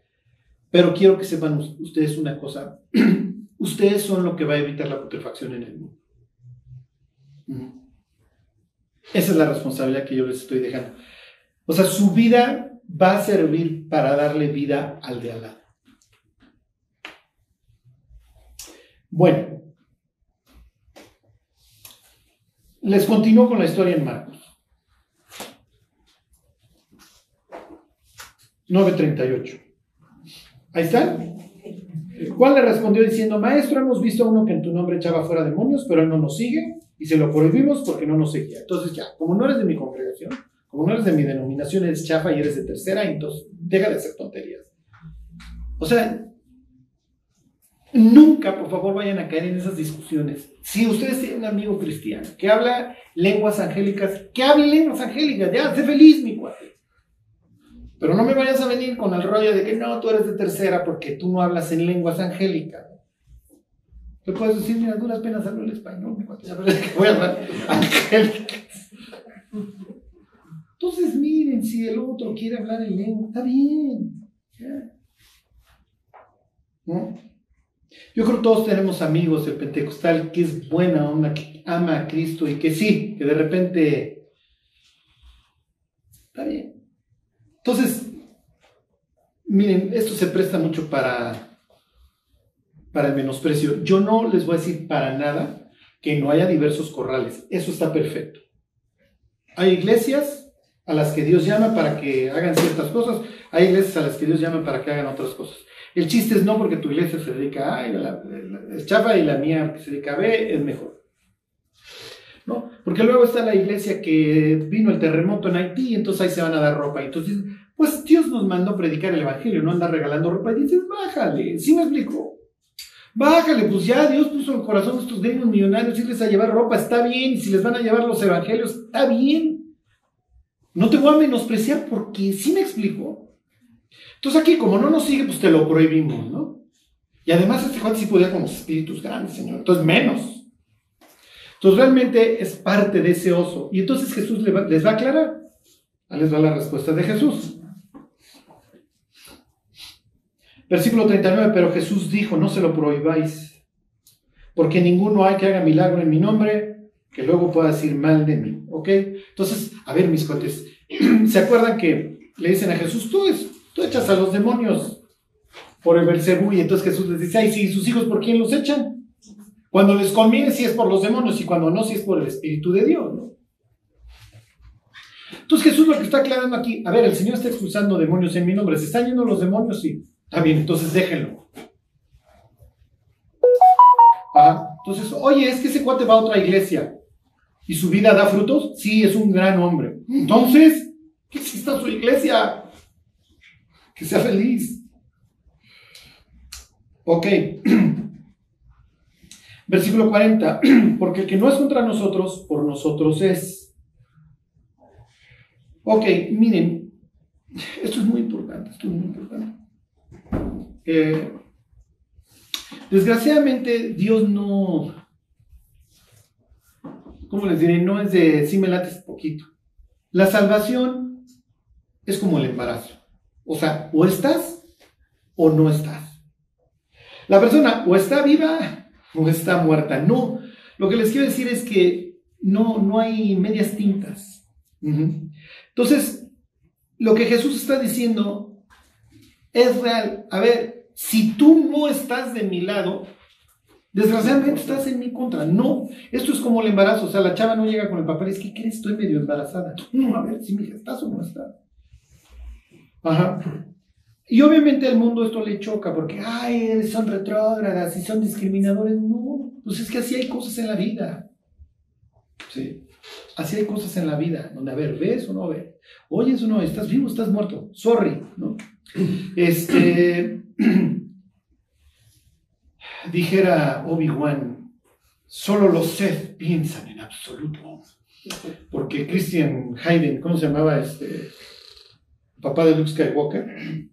Pero quiero que sepan ustedes una cosa, (clears throat) ustedes son lo que va a evitar la putrefacción en el mundo. Esa es la responsabilidad que yo les estoy dejando. O sea, su vida va a servir para darle vida al de al lado. Bueno, les continúo con la historia en Marcos. 9.38. Ahí está. Juan le respondió diciendo, Maestro, hemos visto a uno que en tu nombre echaba fuera demonios, pero él no nos sigue y se lo prohibimos porque no nos seguía. Entonces ya, como no eres de mi congregación, como no eres de mi denominación, eres chafa y eres de tercera, entonces deja de hacer tonterías. O sea, nunca, por favor, vayan a caer en esas discusiones. Si ustedes tienen un amigo cristiano que habla lenguas angélicas, que hable lenguas angélicas, ya, sé feliz, mi cuate. Pero no me vayas a venir con el rollo de que no, tú eres de tercera porque tú no hablas en lenguas angélicas. Le puedes decir, mira, duras penas hablo el español, mi cuate, voy a hablar angélicas. Entonces, miren, si el otro quiere hablar en lengua, está bien. Yo creo que todos tenemos amigos del pentecostal que es buena onda, que ama a Cristo y que sí, que de repente está bien. Entonces, miren, esto se presta mucho para, para el menosprecio. Yo no les voy a decir para nada que no haya diversos corrales. Eso está perfecto. Hay iglesias a las que Dios llama para que hagan ciertas cosas. Hay iglesias a las que Dios llama para que hagan otras cosas. El chiste es no porque tu iglesia se dedica a, la, es chafa y la mía que se dedica a B es mejor. ¿No? Porque luego está la iglesia que vino el terremoto en Haití y entonces ahí se van a dar ropa. Entonces, pues Dios nos mandó predicar el evangelio, no andar regalando ropa. Y dices, bájale, ¿sí me explico? Bájale, pues ya Dios puso en el corazón de estos niños millonarios irles a llevar ropa, está bien. Y si les van a llevar los evangelios, está bien. No te voy a menospreciar porque sí me explico. Entonces aquí, como no nos sigue, pues te lo prohibimos, ¿no? Y además este Juan sí podía con los espíritus grandes, Señor. Entonces menos. Entonces realmente es parte de ese oso. Y entonces Jesús les va, a aclarar. Ahí les va la respuesta de Jesús. Versículo 39, pero Jesús dijo, no se lo prohibáis, porque ninguno hay que haga milagro en mi nombre, que luego pueda decir mal de mí. ¿Ok? Entonces, a ver, mis cotes, (clears throat) ¿se acuerdan que le dicen a Jesús, tú, tú echas a los demonios por el Belcebú? Y entonces Jesús les dice, ay, sí, sus hijos, ¿por quién los echan? Cuando les conviene si es por los demonios y cuando no si es por el Espíritu de Dios, ¿no? Entonces Jesús lo que está aclarando aquí, a ver, el Señor está expulsando demonios en mi nombre, ¿se están yendo los demonios? Sí. Está bien, entonces déjenlo. Entonces, oye, es que ese cuate va a otra iglesia y su vida da frutos. Sí, es un gran hombre. Entonces, que exista su iglesia. Que sea feliz. Ok. (clears throat) Versículo 40, (clears throat) porque el que no es contra nosotros, por nosotros es. Ok, miren, esto es muy importante, esto es muy importante. Eh, desgraciadamente, Dios no, ¿cómo les diré? No es de si me lates poquito. La salvación es como el embarazo. O sea, o estás o no estás. La persona o está viva o está muerta. No, lo que les quiero decir es que no, no hay medias tintas. Entonces, lo que Jesús está diciendo es real. A ver, si tú no estás de mi lado, desgraciadamente estás en mi contra. No, esto es como el embarazo. O sea, la chava no llega con el papel, es que ¿crees? Estoy medio embarazada. No, a ver, si mi hija estás o no estás. Ajá. Y obviamente al mundo esto le choca porque, ay, son retrógradas y son discriminadores. No, pues es que así hay cosas en la vida. Sí. Así hay cosas en la vida, donde, a ver, ¿ves o no ves? Oyes o no, estás vivo, estás muerto. Sorry, ¿no? Este. (clears throat) dijera Obi-Wan, solo los Seth piensan en absoluto. Porque Christian Hayden, ¿cómo se llamaba este? Papá de Luke Skywalker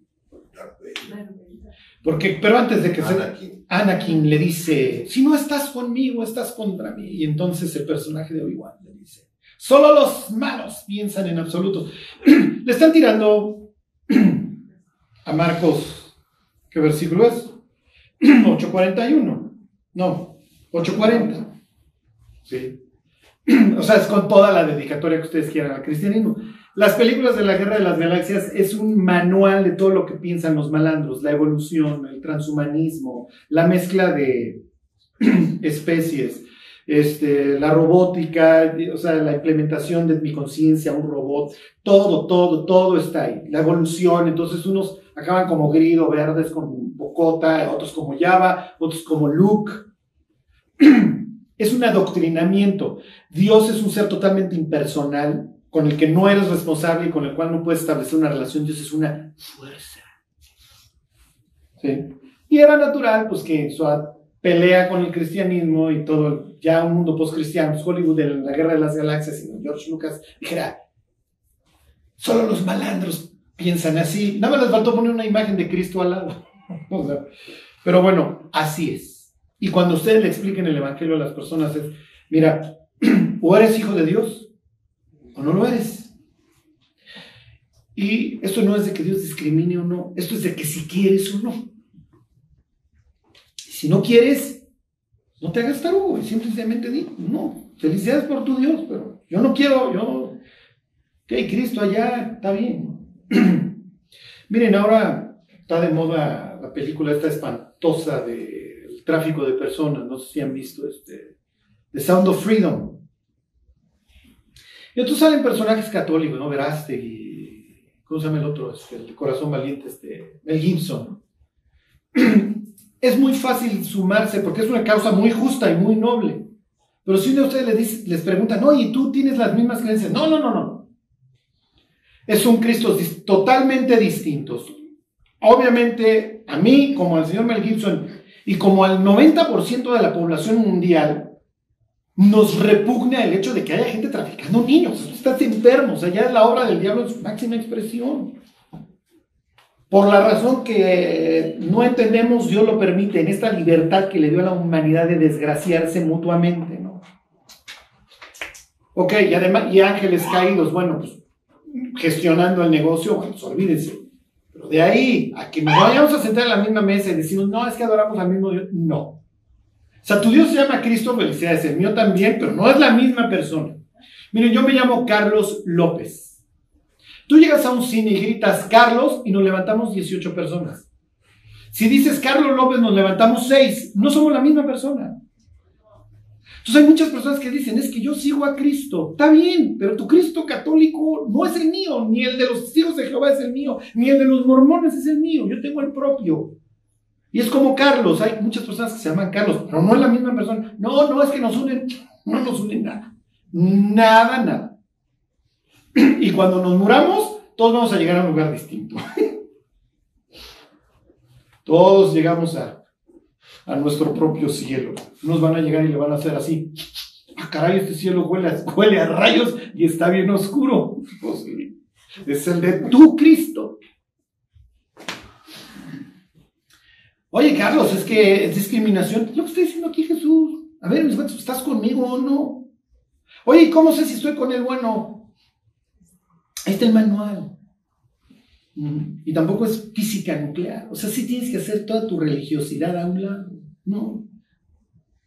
porque, pero antes de que Anakin. Anakin le dice, si no estás conmigo, estás contra mí. Y entonces el personaje de Obi-Wan le dice, solo los malos piensan en absoluto. (clears throat) le están tirando (clears throat) a Marcos, ¿qué versículo es? (clears throat) 841. No, 840. Sí. o sea, es con toda la dedicatoria que ustedes quieran al cristianismo. Las películas de la Guerra de las Galaxias es un manual de todo lo que piensan los malandros, la evolución, el transhumanismo, la mezcla de (clears throat) especies, este, la robótica, o sea, la implementación de mi conciencia, un robot, todo, todo, todo está ahí. La evolución, entonces unos acaban como grido, verdes con Bocota, otros como Java, otros como Luke. (clears throat) Es un adoctrinamiento. Dios es un ser totalmente impersonal, con el que no eres responsable y con el cual no puedes establecer una relación, Dios es una fuerza. ¿Sí? Y era natural, pues, que su pelea con el cristianismo y todo, ya un mundo post-cristiano, pues, Hollywood de la Guerra de las Galaxias y George Lucas, dijera, solo los malandros piensan así. Nada más les faltó poner una imagen de Cristo al lado. (laughs) pero bueno, así es. Y cuando ustedes le expliquen el Evangelio a las personas es, mira, (clears throat) o eres hijo de Dios o no lo eres. Y esto no es de que Dios discrimine o no, esto es de que si quieres o no. Si no quieres, no te hagas tarugo y simplemente di, no, felicidades por tu Dios, pero yo no quiero, yo, ok, Cristo allá, está bien. (clears throat) Miren, ahora está de moda la película esta espantosa del tráfico de personas, no sé si han visto este, The Sound of Freedom. Y entonces salen personajes católicos, ¿no? Veraste y. ¿Cómo se llama el otro? Este, el corazón valiente, este. Mel Gibson. (clears throat) Es muy fácil sumarse porque es una causa muy justa y muy noble. Pero si uno de ustedes les, dice, les preguntan, oye, ¿tú tienes las mismas creencias? No, no, no, no. Es un Cristo totalmente distinto. Obviamente, a mí, como al señor Mel Gibson, y como al 90% de la población mundial, nos repugna el hecho de que haya gente traficando niños. Estás enfermo, o sea, ya es la obra del diablo en su máxima expresión. Por la razón que no entendemos, Dios lo permite en esta libertad que le dio a la humanidad de desgraciarse mutuamente, ¿no? Ok, y además, y ángeles caídos, bueno, pues gestionando el negocio, bueno, pues olvídense. Pero de ahí a que nos vayamos a sentar en la misma mesa y decimos, no, es que adoramos al mismo Dios, no. O sea, tu Dios se llama Cristo, felicidades, el mío también, pero no es la misma persona. Miren, yo me llamo Carlos López. Tú llegas a un cine y gritas Carlos y nos levantamos 18 personas. Si dices Carlos López, nos levantamos 6. No somos la misma persona. Entonces hay muchas personas que dicen, es que yo sigo a Cristo. Está bien, pero tu Cristo católico no es el mío, ni el de los testigos de Jehová es el mío, ni el de los mormones es el mío. Yo tengo el propio. Y es como Carlos, hay muchas personas que se llaman Carlos, pero no es la misma persona. No, no, es que nos unen, no nos unen nada. Nada, nada. Y cuando nos muramos, todos vamos a llegar a un lugar distinto. (laughs) Todos llegamos a a nuestro propio cielo. Nos van a llegar y le van a hacer así. Ah, caray, este cielo huele (laughs) huele a rayos y está bien oscuro. (laughs) Pues, es el de tu Cristo. Oye, Carlos, es que es discriminación. Lo que estoy diciendo aquí, Jesús. A ver, mis ¿estás conmigo o no? Oye, ¿cómo sé si estoy con el bueno? Ahí está el manual. Mm, y tampoco es física nuclear. O sea, sí tienes que hacer toda tu religiosidad a un lado. No.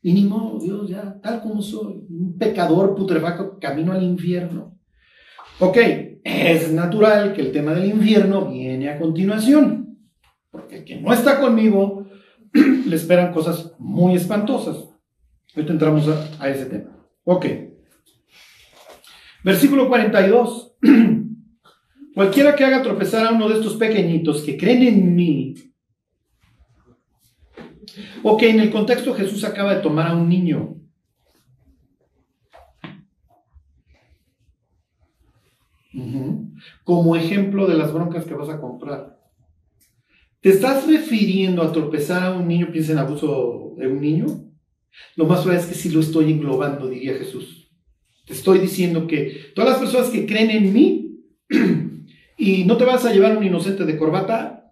Y ni modo, Dios, ya, tal como soy. Un pecador putrefacto camino al infierno. Ok, es natural que el tema del infierno viene a continuación. Porque que no está conmigo (clears throat) le esperan cosas muy espantosas. Ahorita entramos a, ese tema. Ok. Versículo 42. (clears throat) Cualquiera que haga tropezar a uno de estos pequeñitos que creen en mí, o que en el contexto Jesús acaba de tomar a un niño, como ejemplo de las broncas que vas a comprar. ¿Te estás refiriendo a tropezar a un niño, piensa en abuso de un niño? Lo más probable es que sí lo estoy englobando, diría Jesús. Te estoy diciendo que todas las personas que creen en mí (clears throat) y no te vas a llevar un inocente de corbata.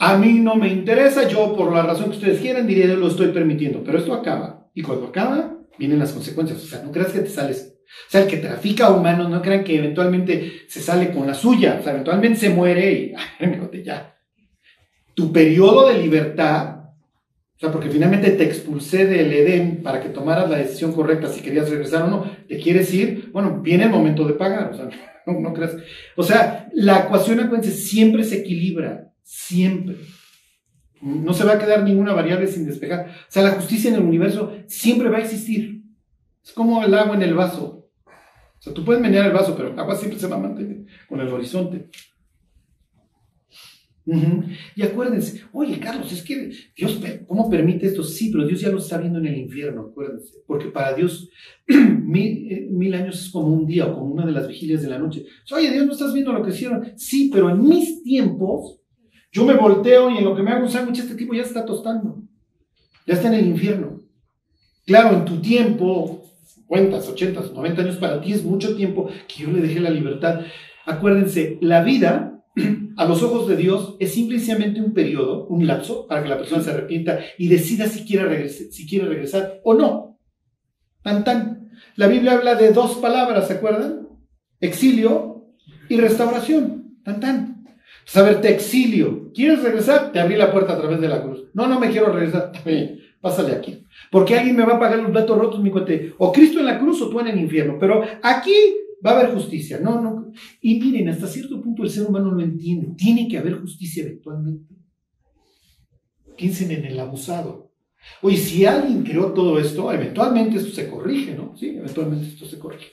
A mí no me interesa, yo por la razón que ustedes quieran diría lo estoy permitiendo, pero esto acaba. Y cuando acaba, vienen las consecuencias. O sea, no creas que te sales. O sea, el que trafica humanos, no crean que eventualmente se sale con la suya. O sea, eventualmente se muere y (laughs) ya. Tu periodo de libertad, o sea, porque finalmente te expulsé del Edén para que tomaras la decisión correcta si querías regresar o no, te quieres ir, bueno, viene el momento de pagar. O sea, (laughs) no, creas. O sea, la ecuación, acuérdense, siempre se equilibra, siempre. No se va a quedar ninguna variable sin despejar. O sea, la justicia en el universo siempre va a existir. Es como el agua en el vaso. O sea, tú puedes menear el vaso, pero el agua siempre se va a mantener con el horizonte. Y acuérdense, oye Carlos, es que Dios, ¿cómo permite esto? Sí, pero Dios ya lo está viendo en el infierno, acuérdense. Porque para Dios (clears throat) eh, mil, años es como un día o como una de las vigilias de la noche. Oye, Dios, ¿no estás viendo lo que hicieron? Sí, pero en mis tiempos, yo me volteo y en lo que me hago un sándwich, este tipo ya está tostando. Ya está en el infierno. Claro, en tu tiempo, cuentas, 80, 90 años para ti es mucho tiempo que yo le dejé la libertad. Acuérdense, la vida (clears throat) a los ojos de Dios es simplemente un periodo, un lapso, para que la persona se arrepienta y decida si quiere, regresar, si quiere regresar o no. Tan tan. La Biblia habla de dos palabras, ¿se acuerdan? Exilio y restauración. Tan tan. Saber, te exilio. ¿Quieres regresar? Te abrí la puerta a través de la cruz. No, no me quiero regresar. También, pásale aquí. Porque alguien me va a pagar los platos rotos, mi cuate. O Cristo en la cruz o tú en el infierno. Pero aquí va a haber justicia. No, no. Y miren, hasta cierto punto el ser humano lo entiende. Tiene que haber justicia eventualmente. Piensen en el abusado. Oye, si alguien creó todo esto, eventualmente esto se corrige, ¿no? Sí, eventualmente esto se corrige.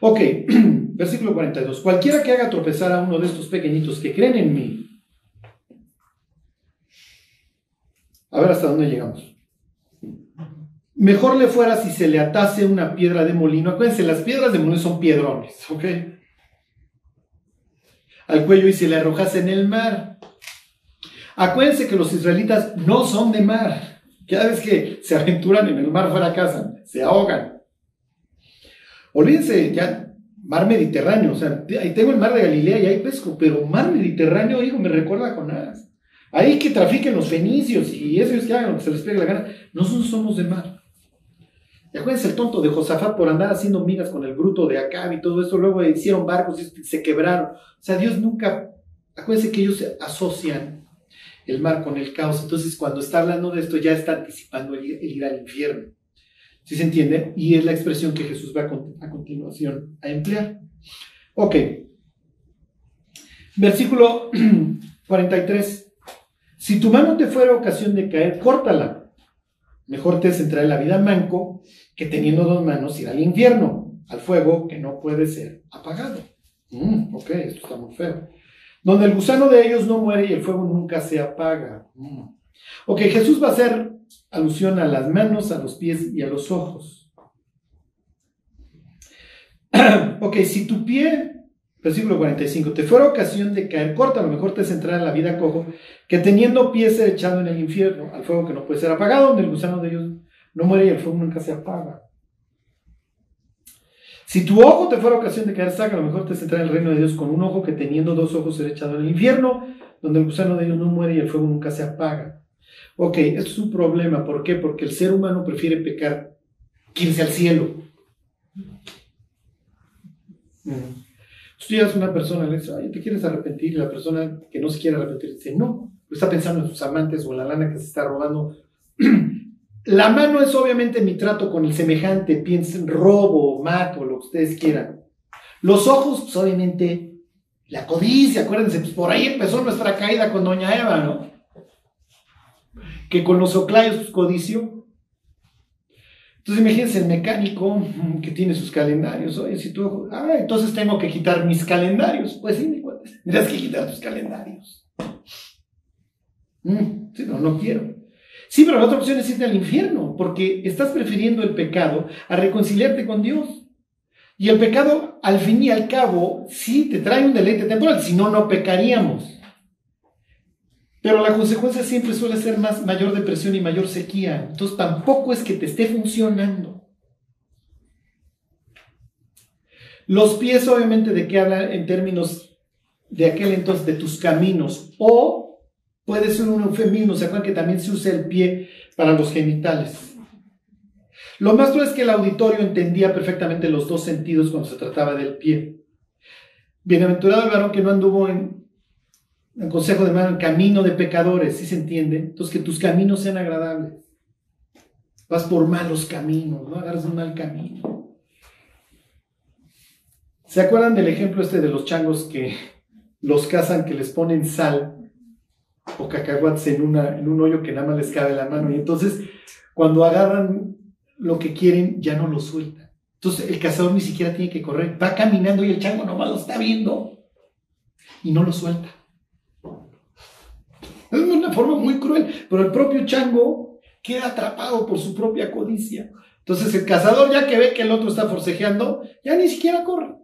Ok, (clears throat) versículo 42. Cualquiera que haga tropezar a uno de estos pequeñitos que creen en mí. A ver hasta dónde llegamos. Mejor le fuera si se le atase una piedra de molino. Acuérdense, las piedras de molino son piedrones, ¿ok? Al cuello y se le arrojase en el mar. Acuérdense que los israelitas no son de mar. Cada vez que se aventuran en el mar fracasan, se ahogan. Olvídense, ya, mar Mediterráneo. O sea, ahí tengo el mar de Galilea y ahí pesco, pero mar Mediterráneo, hijo, me recuerda a Jonás. Ahí que trafiquen los fenicios y esos que hagan lo que se les pegue la gana. Nosotros somos de mar. Acuérdense el tonto de Josafat por andar haciendo migas con el bruto de Acab y todo eso. Luego hicieron barcos y se quebraron. O sea, Dios nunca. Acuérdense que ellos asocian el mar con el caos. Entonces, cuando está hablando de esto, ya está anticipando el, ir al infierno. ¿Sí se entiende? Y es la expresión que Jesús va a, a continuación a emplear. Ok. Versículo (clears throat) 43. Si tu mano te fuera ocasión de caer, córtala Mejor te es entrar en la vida manco que teniendo dos manos ir al infierno, al fuego que no puede ser apagado. Mm, ok, esto está muy feo. Donde el gusano de ellos no muere y el fuego nunca se apaga. Mm. Ok, Jesús va a hacer alusión a las manos, a los pies y a los ojos. (clears throat) ok, si tu pie Versículo 45. Te fuera ocasión de caer corta, a lo mejor te centrará en la vida cojo, que teniendo pies ser echado en el infierno, al fuego que no puede ser apagado, donde el gusano de ellos no muere y el fuego nunca se apaga. Si tu ojo te fuera ocasión de caer saca, a lo mejor te centrará en el reino de Dios con un ojo que teniendo dos ojos ser echado en el infierno, donde el gusano de ellos no muere y el fuego nunca se apaga. Ok, esto es un problema. ¿Por qué? Porque el ser humano prefiere pecar que irse al cielo. Tú llegas a una persona y le dices, ¿te quieres arrepentir? Y la persona que no se quiere arrepentir dice, no, está pensando en sus amantes o en la lana que se está robando. (clears throat) la mano es obviamente mi trato con el semejante, piensen robo, mato, lo que ustedes quieran. Los ojos, pues obviamente, la codicia, acuérdense, pues por ahí empezó nuestra caída con Doña Eva, ¿no? Que con los oclayos, pues. Entonces imagínense el mecánico mm, que tiene sus calendarios. Oye, si tú, ah, entonces tengo que quitar mis calendarios. Pues sí, tendrás que quitar tus calendarios. Mm, no, no quiero. Sí, pero la otra opción es irte al infierno, porque estás prefiriendo el pecado a reconciliarte con Dios. Y el pecado, al fin y al cabo, sí te trae un deleite temporal, si no, no pecaríamos. Pero la consecuencia siempre suele ser más, mayor depresión y mayor sequía. Entonces tampoco es que te esté funcionando. Los pies obviamente de qué hablan en términos de aquel entonces, de tus caminos. O puede ser un eufemismo, ¿se acuerdan que también se usa el pie para los genitales? Lo más es que el auditorio entendía perfectamente los dos sentidos cuando se trataba del pie. Bienaventurado el varón que no anduvo en el consejo de hermano, camino de pecadores, ¿sí se entiende? Entonces que tus caminos sean agradables. Vas por malos caminos, no agarras un mal camino. ¿Se acuerdan del ejemplo este de los changos que los cazan, que les ponen sal o cacahuates en, una, en un hoyo que nada más les cabe la mano? Y entonces cuando agarran lo que quieren, ya no lo sueltan. Entonces el cazador ni siquiera tiene que correr, va caminando y el chango nomás lo está viendo y no lo suelta. Es una forma muy cruel, pero el propio chango queda atrapado por su propia codicia. Entonces el cazador ya que ve que el otro está forcejeando, ya ni siquiera corre.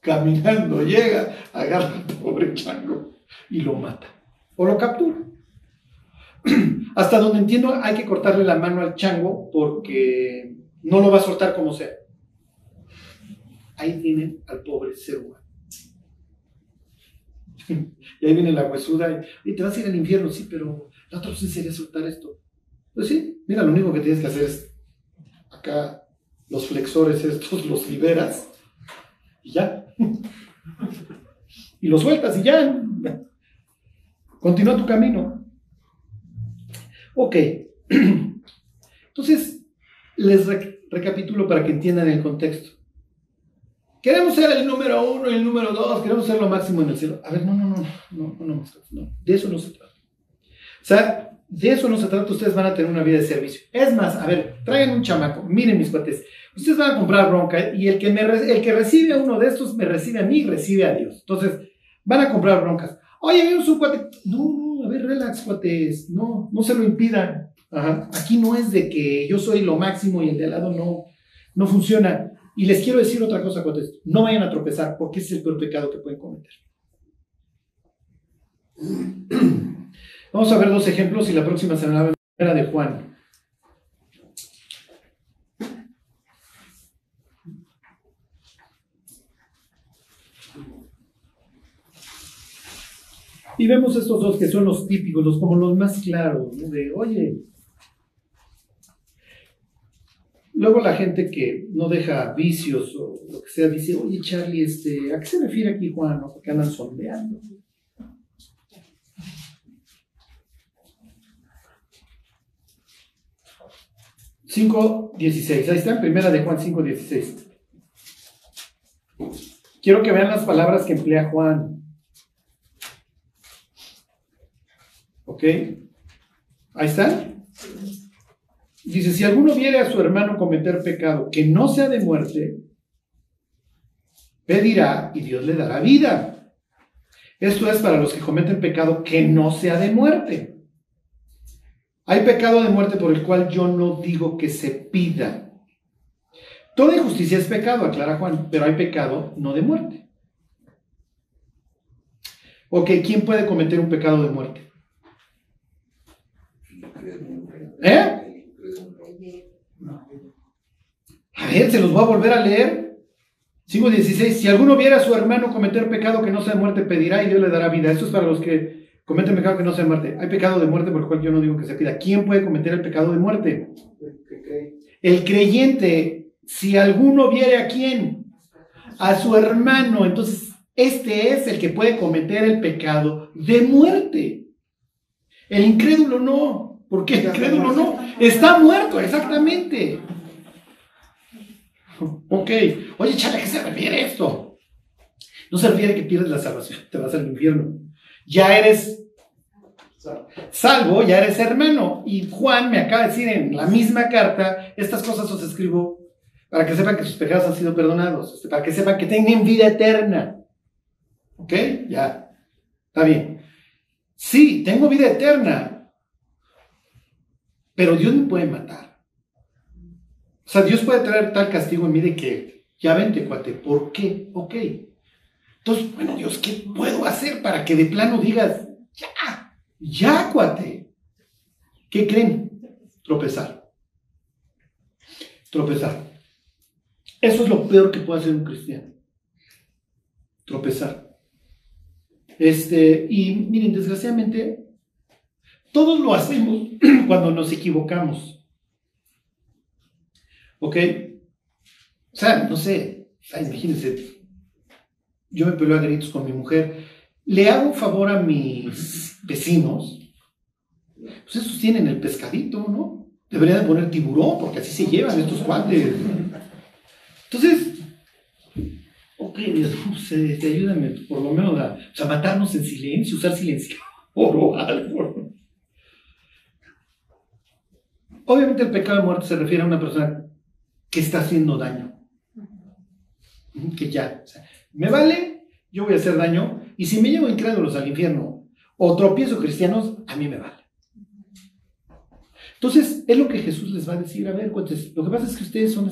Caminando llega, agarra al pobre chango y lo mata. O lo captura. (clears throat) Hasta donde entiendo hay que cortarle la mano al chango porque no lo va a soltar como sea. Ahí tienen al pobre ser humano. (laughs) Y ahí viene la huesuda y, te vas a ir al infierno, sí, pero la otra opción sería soltar esto. Pues sí, mira, lo único que tienes que hacer es acá los flexores estos (laughs) los liberas y ya. (laughs) Y los sueltas y ya. Continúa tu camino. Ok. (clears throat) Entonces, les recapitulo para que entiendan el contexto. Queremos ser el número uno el número dos, queremos ser lo máximo en el cielo. A ver, no, no, no, no, no, no, no, de eso no se trata. O sea, de eso no se trata, ustedes van a tener una vida de servicio. Es más, a ver, traigan un chamaco, miren mis cuates, ustedes van a comprar bronca y el que, me, el que recibe a uno de estos me recibe a mí, recibe a Dios. Entonces, van a comprar broncas. Oye, viene un cuate. No, no, a ver, relax, cuates, no, no se lo impidan. Ajá. Aquí no es de que yo soy lo máximo y el de al lado no, no funciona. Y les quiero decir otra cosa con esto. No vayan a tropezar porque ese es el peor pecado que pueden cometer. Vamos a ver dos ejemplos y la próxima será la de Juan. Y vemos estos dos que son los típicos, los como los más claros, de, oye, Luego la gente que no deja vicios o lo que sea dice, oye Charlie, este, ¿a qué se refiere aquí Juan? ¿No? Porque andan sondeando. ...5.16... Ahí está, primera de Juan 5.16... Quiero que vean las palabras que emplea Juan. ¿Ok? Ahí está. Dice, si alguno viere a su hermano cometer pecado que no sea de muerte, pedirá y Dios le dará vida. Esto es para los que cometen pecado que no sea de muerte. Hay pecado de muerte por el cual yo no digo que se pida. Toda injusticia es pecado, aclara Juan, pero hay pecado no de muerte. Ok, ¿quién puede cometer un pecado de muerte? ¿Eh? A ver, se los voy a volver a leer. Sigo 16. Si alguno viera a su hermano cometer pecado que no sea muerte, pedirá y Dios le dará vida. Esto es para los que cometen pecado que no sea muerte. Hay pecado de muerte por el cual yo no digo que se pida. ¿Quién puede cometer el pecado de muerte? El creyente. Si alguno viere a quién? A su hermano. Entonces, este es el que puede cometer el pecado de muerte. El incrédulo no. ¿Por qué el incrédulo no? Está muerto, exactamente. Ok. Oye, chale, ¿a qué se refiere esto? No se refiere que pierdes la salvación, te vas al infierno. Ya eres salvo, ya eres hermano. Y Juan me acaba de decir en la misma carta, estas cosas os escribo para que sepan que sus pecados han sido perdonados, este, para que sepan que tienen vida eterna. ¿Ok? Ya. Está bien. Sí, tengo vida eterna, pero Dios me puede matar. O sea, Dios puede traer tal castigo en mí de que, ya vente, cuate, ¿por qué? Ok. Entonces, bueno, Dios, ¿qué puedo hacer para que de plano digas, ya, ya, cuate? ¿Qué creen? Tropezar. Tropezar. Eso es lo peor que puede hacer un cristiano. Tropezar. Este, y miren, desgraciadamente, todos lo hacemos (clears throat) cuando nos equivocamos. ¿Ok? O sea, no sé, imagínense, yo me peleo a gritos con mi mujer, le hago un favor a mis vecinos, pues esos tienen el pescadito, ¿no? Deberían de poner tiburón, porque así se llevan estos cuates. Entonces, ok, Dios, te ayúdame por lo menos a, matarnos en silencio, usar silencio (laughs) o algo. Obviamente el pecado de muerte se refiere a una persona que está haciendo daño. Que ya, me vale, yo voy a hacer daño, y si me llevo incrédulos al infierno o tropiezo cristianos, a mí me vale. Entonces, es lo que Jesús les va a decir. A ver, lo que pasa es que ustedes son,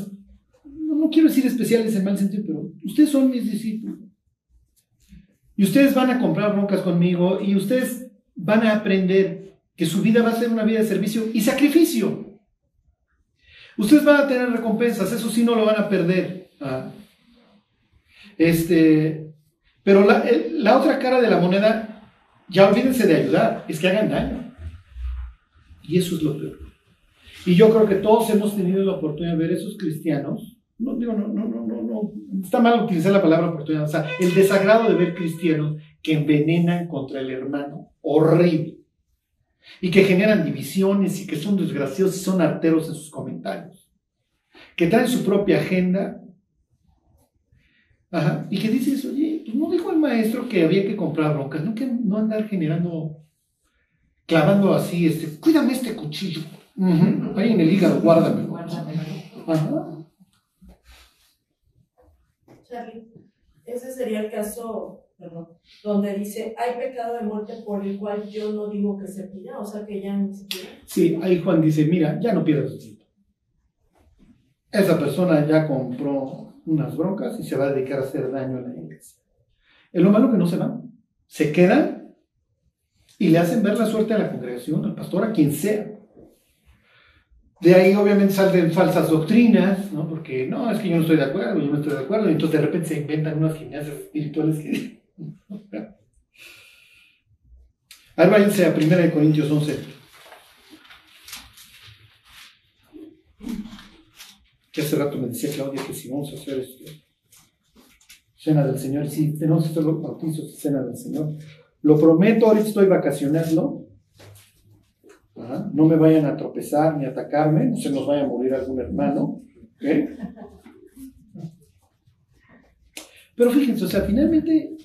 no, quiero decir especiales en mal sentido, pero ustedes son mis discípulos. Y ustedes van a comprar broncas conmigo y ustedes van a aprender que su vida va a ser una vida de servicio y sacrificio. Ustedes van a tener recompensas, eso sí no lo van a perder. Ah. Este, pero la, otra cara de la moneda, ya olvídense de ayudar, es que hagan daño. Y eso es lo peor. Y yo creo que todos hemos tenido la oportunidad de ver esos cristianos. No digo, no, no, no, no, no. Está mal utilizar la palabra oportunidad. O sea, el desagrado de ver cristianos que envenenan contra el hermano. Horrible y que generan divisiones y que son desgraciosos y son arteros en sus comentarios, que traen su propia agenda. Y que dices, oye, pues no dijo el maestro que había que comprar broncas, no, que no andar generando, clavando así, este, cuídame este cuchillo, ahí en el hígado, guárdamelo. Charlie, ese sería el caso donde dice, hay pecado de muerte por el cual yo no digo que se pida, o sea que ya ni siquiera. Sí, ahí Juan dice, mira, ya no pierdas tiempo. Esa persona ya compró unas broncas y se va a dedicar a hacer daño a la iglesia. Es lo malo que no se van, se quedan y le hacen ver la suerte a la congregación, al pastor, a quien sea. De ahí obviamente salen falsas doctrinas, ¿no? Porque no, es que yo no estoy de acuerdo, yo no estoy de acuerdo, y entonces de repente se inventan unas gimnasias espirituales que a ver, váyanse a 1 Corintios 11. Que hace rato me decía Claudia que si vamos a hacer este, cena del Señor, si tenemos que hacer los bautizos, cena del Señor. Lo prometo, ahorita estoy vacacionando. No me vayan a tropezar ni a atacarme, no se nos vaya a morir algún hermano. Pero fíjense, o sea, finalmente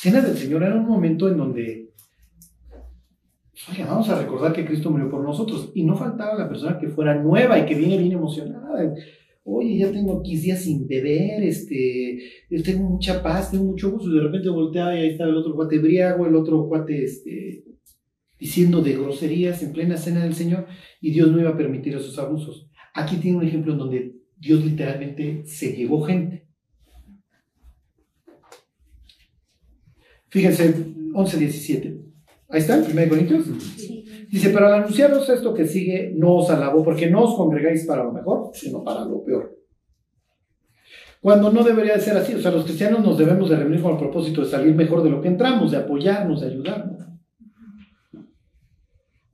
cena del Señor era un momento en donde, oye, vamos a recordar que Cristo murió por nosotros. Y no faltaba la persona que fuera nueva y que viene bien emocionada. Oye, ya tengo 15 días sin beber, este, tengo mucha paz, tengo mucho gusto. Y de repente volteaba y ahí estaba el otro cuate briago, el otro cuate, este, diciendo de groserías en plena cena del Señor. Y Dios no iba a permitir esos abusos. Aquí tiene un ejemplo en donde Dios literalmente se llevó gente Fíjense, 11, 17. Ahí está, 1 Corintios. Dice, pero al anunciaros esto que sigue, no os alabo, porque no os congregáis para lo mejor, sino para lo peor. Cuando no debería de ser así, o sea, los cristianos nos debemos de reunir con el propósito de salir mejor de lo que entramos, de apoyarnos, de ayudarnos.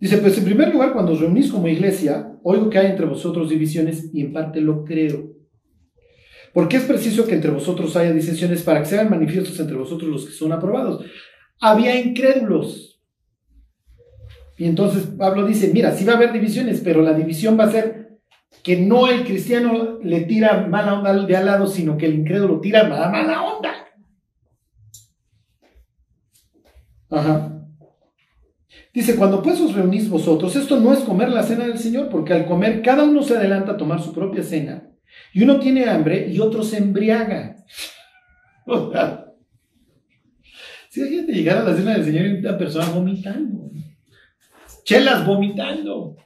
Dice, pues en primer lugar, cuando os reunís como iglesia, oigo que hay entre vosotros divisiones y en parte lo creo. Porque es preciso que entre vosotros haya disensiones para que sean manifiestos entre vosotros los que son aprobados. Había incrédulos. Y entonces Pablo dice, mira, sí va a haber divisiones, pero la división va a ser que no el cristiano le tira mala onda de al lado, sino que el incrédulo tira mala, mala onda. Ajá. Dice, cuando pues os reunís vosotros, esto no es comer la cena del Señor, porque al comer cada uno se adelanta a tomar su propia cena y uno tiene hambre y otro se embriaga. (laughs) si hay llegar a la cena del Señor y una persona vomitando. Chelas vomitando.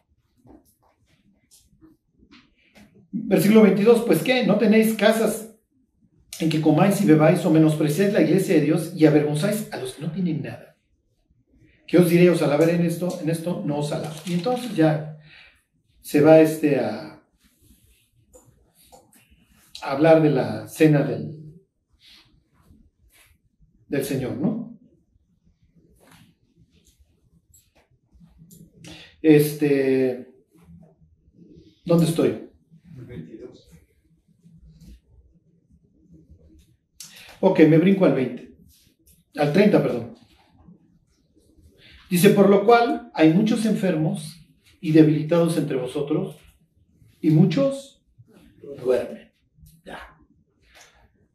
Versículo 22, pues qué, no tenéis casas en que comáis y bebáis o menospreciáis la iglesia de Dios y avergonzáis a los que no tienen nada. ¿Qué os diré? ¿Os alabaré en esto? En esto no os alabo. Y entonces ya se va este a, hablar de la cena del, del Señor, ¿no? Este, ¿dónde estoy? 22. Ok, me brinco al 20, al 30, perdón. Dice, por lo cual hay muchos enfermos y debilitados entre vosotros, y muchos duermen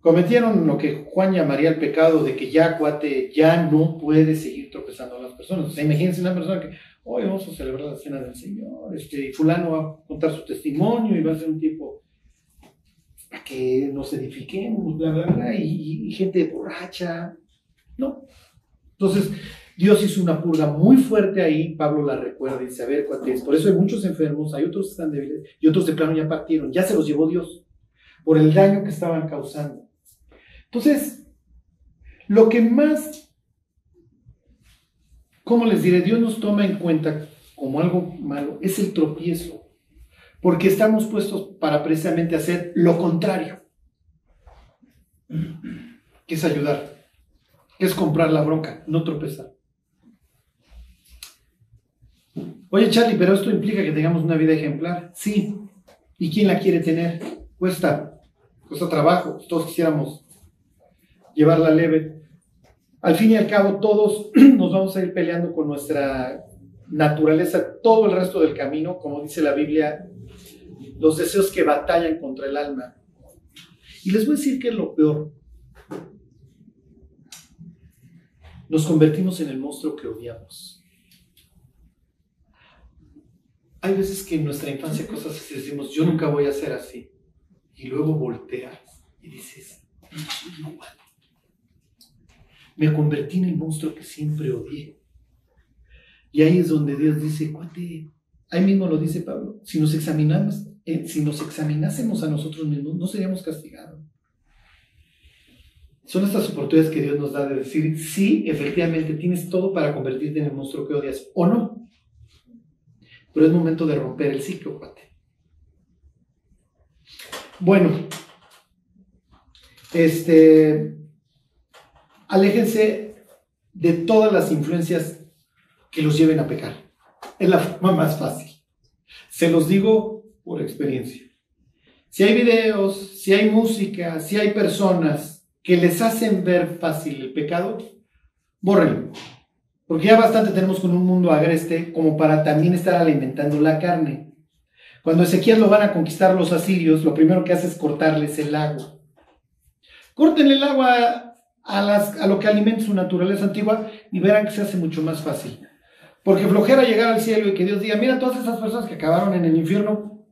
cometieron lo que Juan llamaría el pecado de que ya, cuate, ya no puede seguir tropezando a las personas. O sea, imagínense una persona que, hoy vamos a celebrar la cena del Señor, este, y fulano va a contar su testimonio y va a ser un tiempo para que nos edifiquemos, bla, bla, bla, y, gente borracha. No. Entonces, Dios hizo una purga muy fuerte ahí, Pablo la recuerda y dice, a ver, cuates, por eso hay muchos enfermos, hay otros que están débiles, y otros de plano ya partieron, ya se los llevó Dios, por el daño que estaban causando. Entonces, lo que más, ¿cómo les diré? Dios nos toma en cuenta como algo malo es el tropiezo, porque estamos puestos para precisamente hacer lo contrario, que es ayudar, que es comprar la bronca, no tropezar. Oye, Charlie, pero esto implica que tengamos una vida ejemplar. Sí. ¿Y quién la quiere tener? Cuesta, cuesta trabajo. Todos quisiéramos llevarla leve. Al fin y al cabo, todos (clears throat) nos vamos a ir peleando con nuestra naturaleza todo el resto del camino, como dice la Biblia, los deseos que batallan contra el alma. Y les voy a decir que es lo peor. Nos convertimos en el monstruo que odiamos. Hay veces que en nuestra infancia cosas así decimos, yo nunca voy a ser así. Y luego volteas y dices, no, me convertí en el monstruo que siempre odié. Y ahí es donde Dios dice, cuate, ahí mismo lo dice Pablo, si nos examinamos, eh, si nos examinásemos a nosotros mismos, no seríamos castigados. Son estas oportunidades que Dios nos da de decir, sí, efectivamente tienes todo para convertirte en el monstruo que odias o no. Pero es momento de romper el ciclo, cuate. Bueno, este, aléjense de todas las influencias que los lleven a pecar. Es la forma más fácil. Se los digo por experiencia. Si hay videos, si hay música, si hay personas que les hacen ver fácil el pecado, bórrenlo. Porque ya bastante tenemos con un mundo agreste como para también estar alimentando la carne. Cuando Ezequiel lo van a conquistar los asirios, lo primero que hace es cortarles el agua. Córtenle el agua a, lo que alimenta su naturaleza antigua y verán que se hace mucho más fácil. Porque flojera llegar al cielo y que Dios diga, mira, todas esas personas que acabaron en el infierno,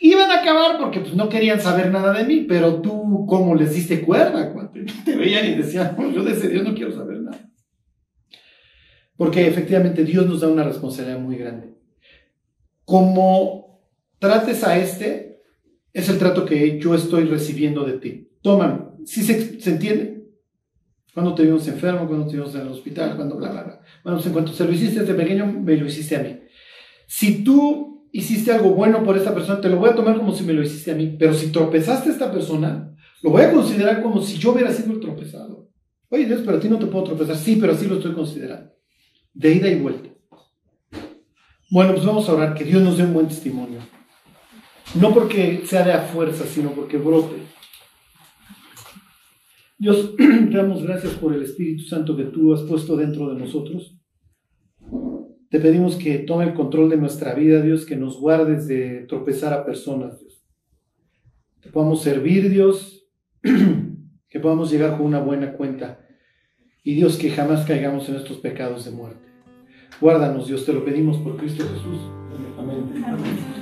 iban a acabar porque pues, no querían saber nada de mí, pero tú, ¿cómo les diste cuerda? Cuando (laughs) te veían y decían, yo de ese Dios no quiero saber nada. Porque efectivamente Dios nos da una responsabilidad muy grande. Como trates a este, es el trato que yo estoy recibiendo de ti. Toman, si se, se entiende? Cuando te vimos enfermo, cuando te vimos en el hospital, cuando bla, bla, bla. Bueno, pues en cuanto se lo hiciste desde pequeño, me lo hiciste a mí. Si tú hiciste algo bueno por esta persona, te lo voy a tomar como si me lo hiciste a mí. Pero si tropezaste a esta persona, lo voy a considerar como si yo hubiera sido el tropezado. Oye, Dios, pero a ti no te puedo tropezar. Sí, pero así lo estoy considerando. De ida y vuelta. Bueno, pues vamos a orar que Dios nos dé un buen testimonio. No porque sea de a fuerza, sino porque brote. Dios, (clears throat) te damos gracias por el Espíritu Santo que tú has puesto dentro de nosotros. Te pedimos que tome el control de nuestra vida, Dios, que nos guardes de tropezar a personas, Dios. Que podamos servir, Dios, (clears throat) que podamos llegar con una buena cuenta. Y Dios, que jamás caigamos en estos pecados de muerte. Guárdanos, Dios, te lo pedimos por Cristo Jesús. Amén.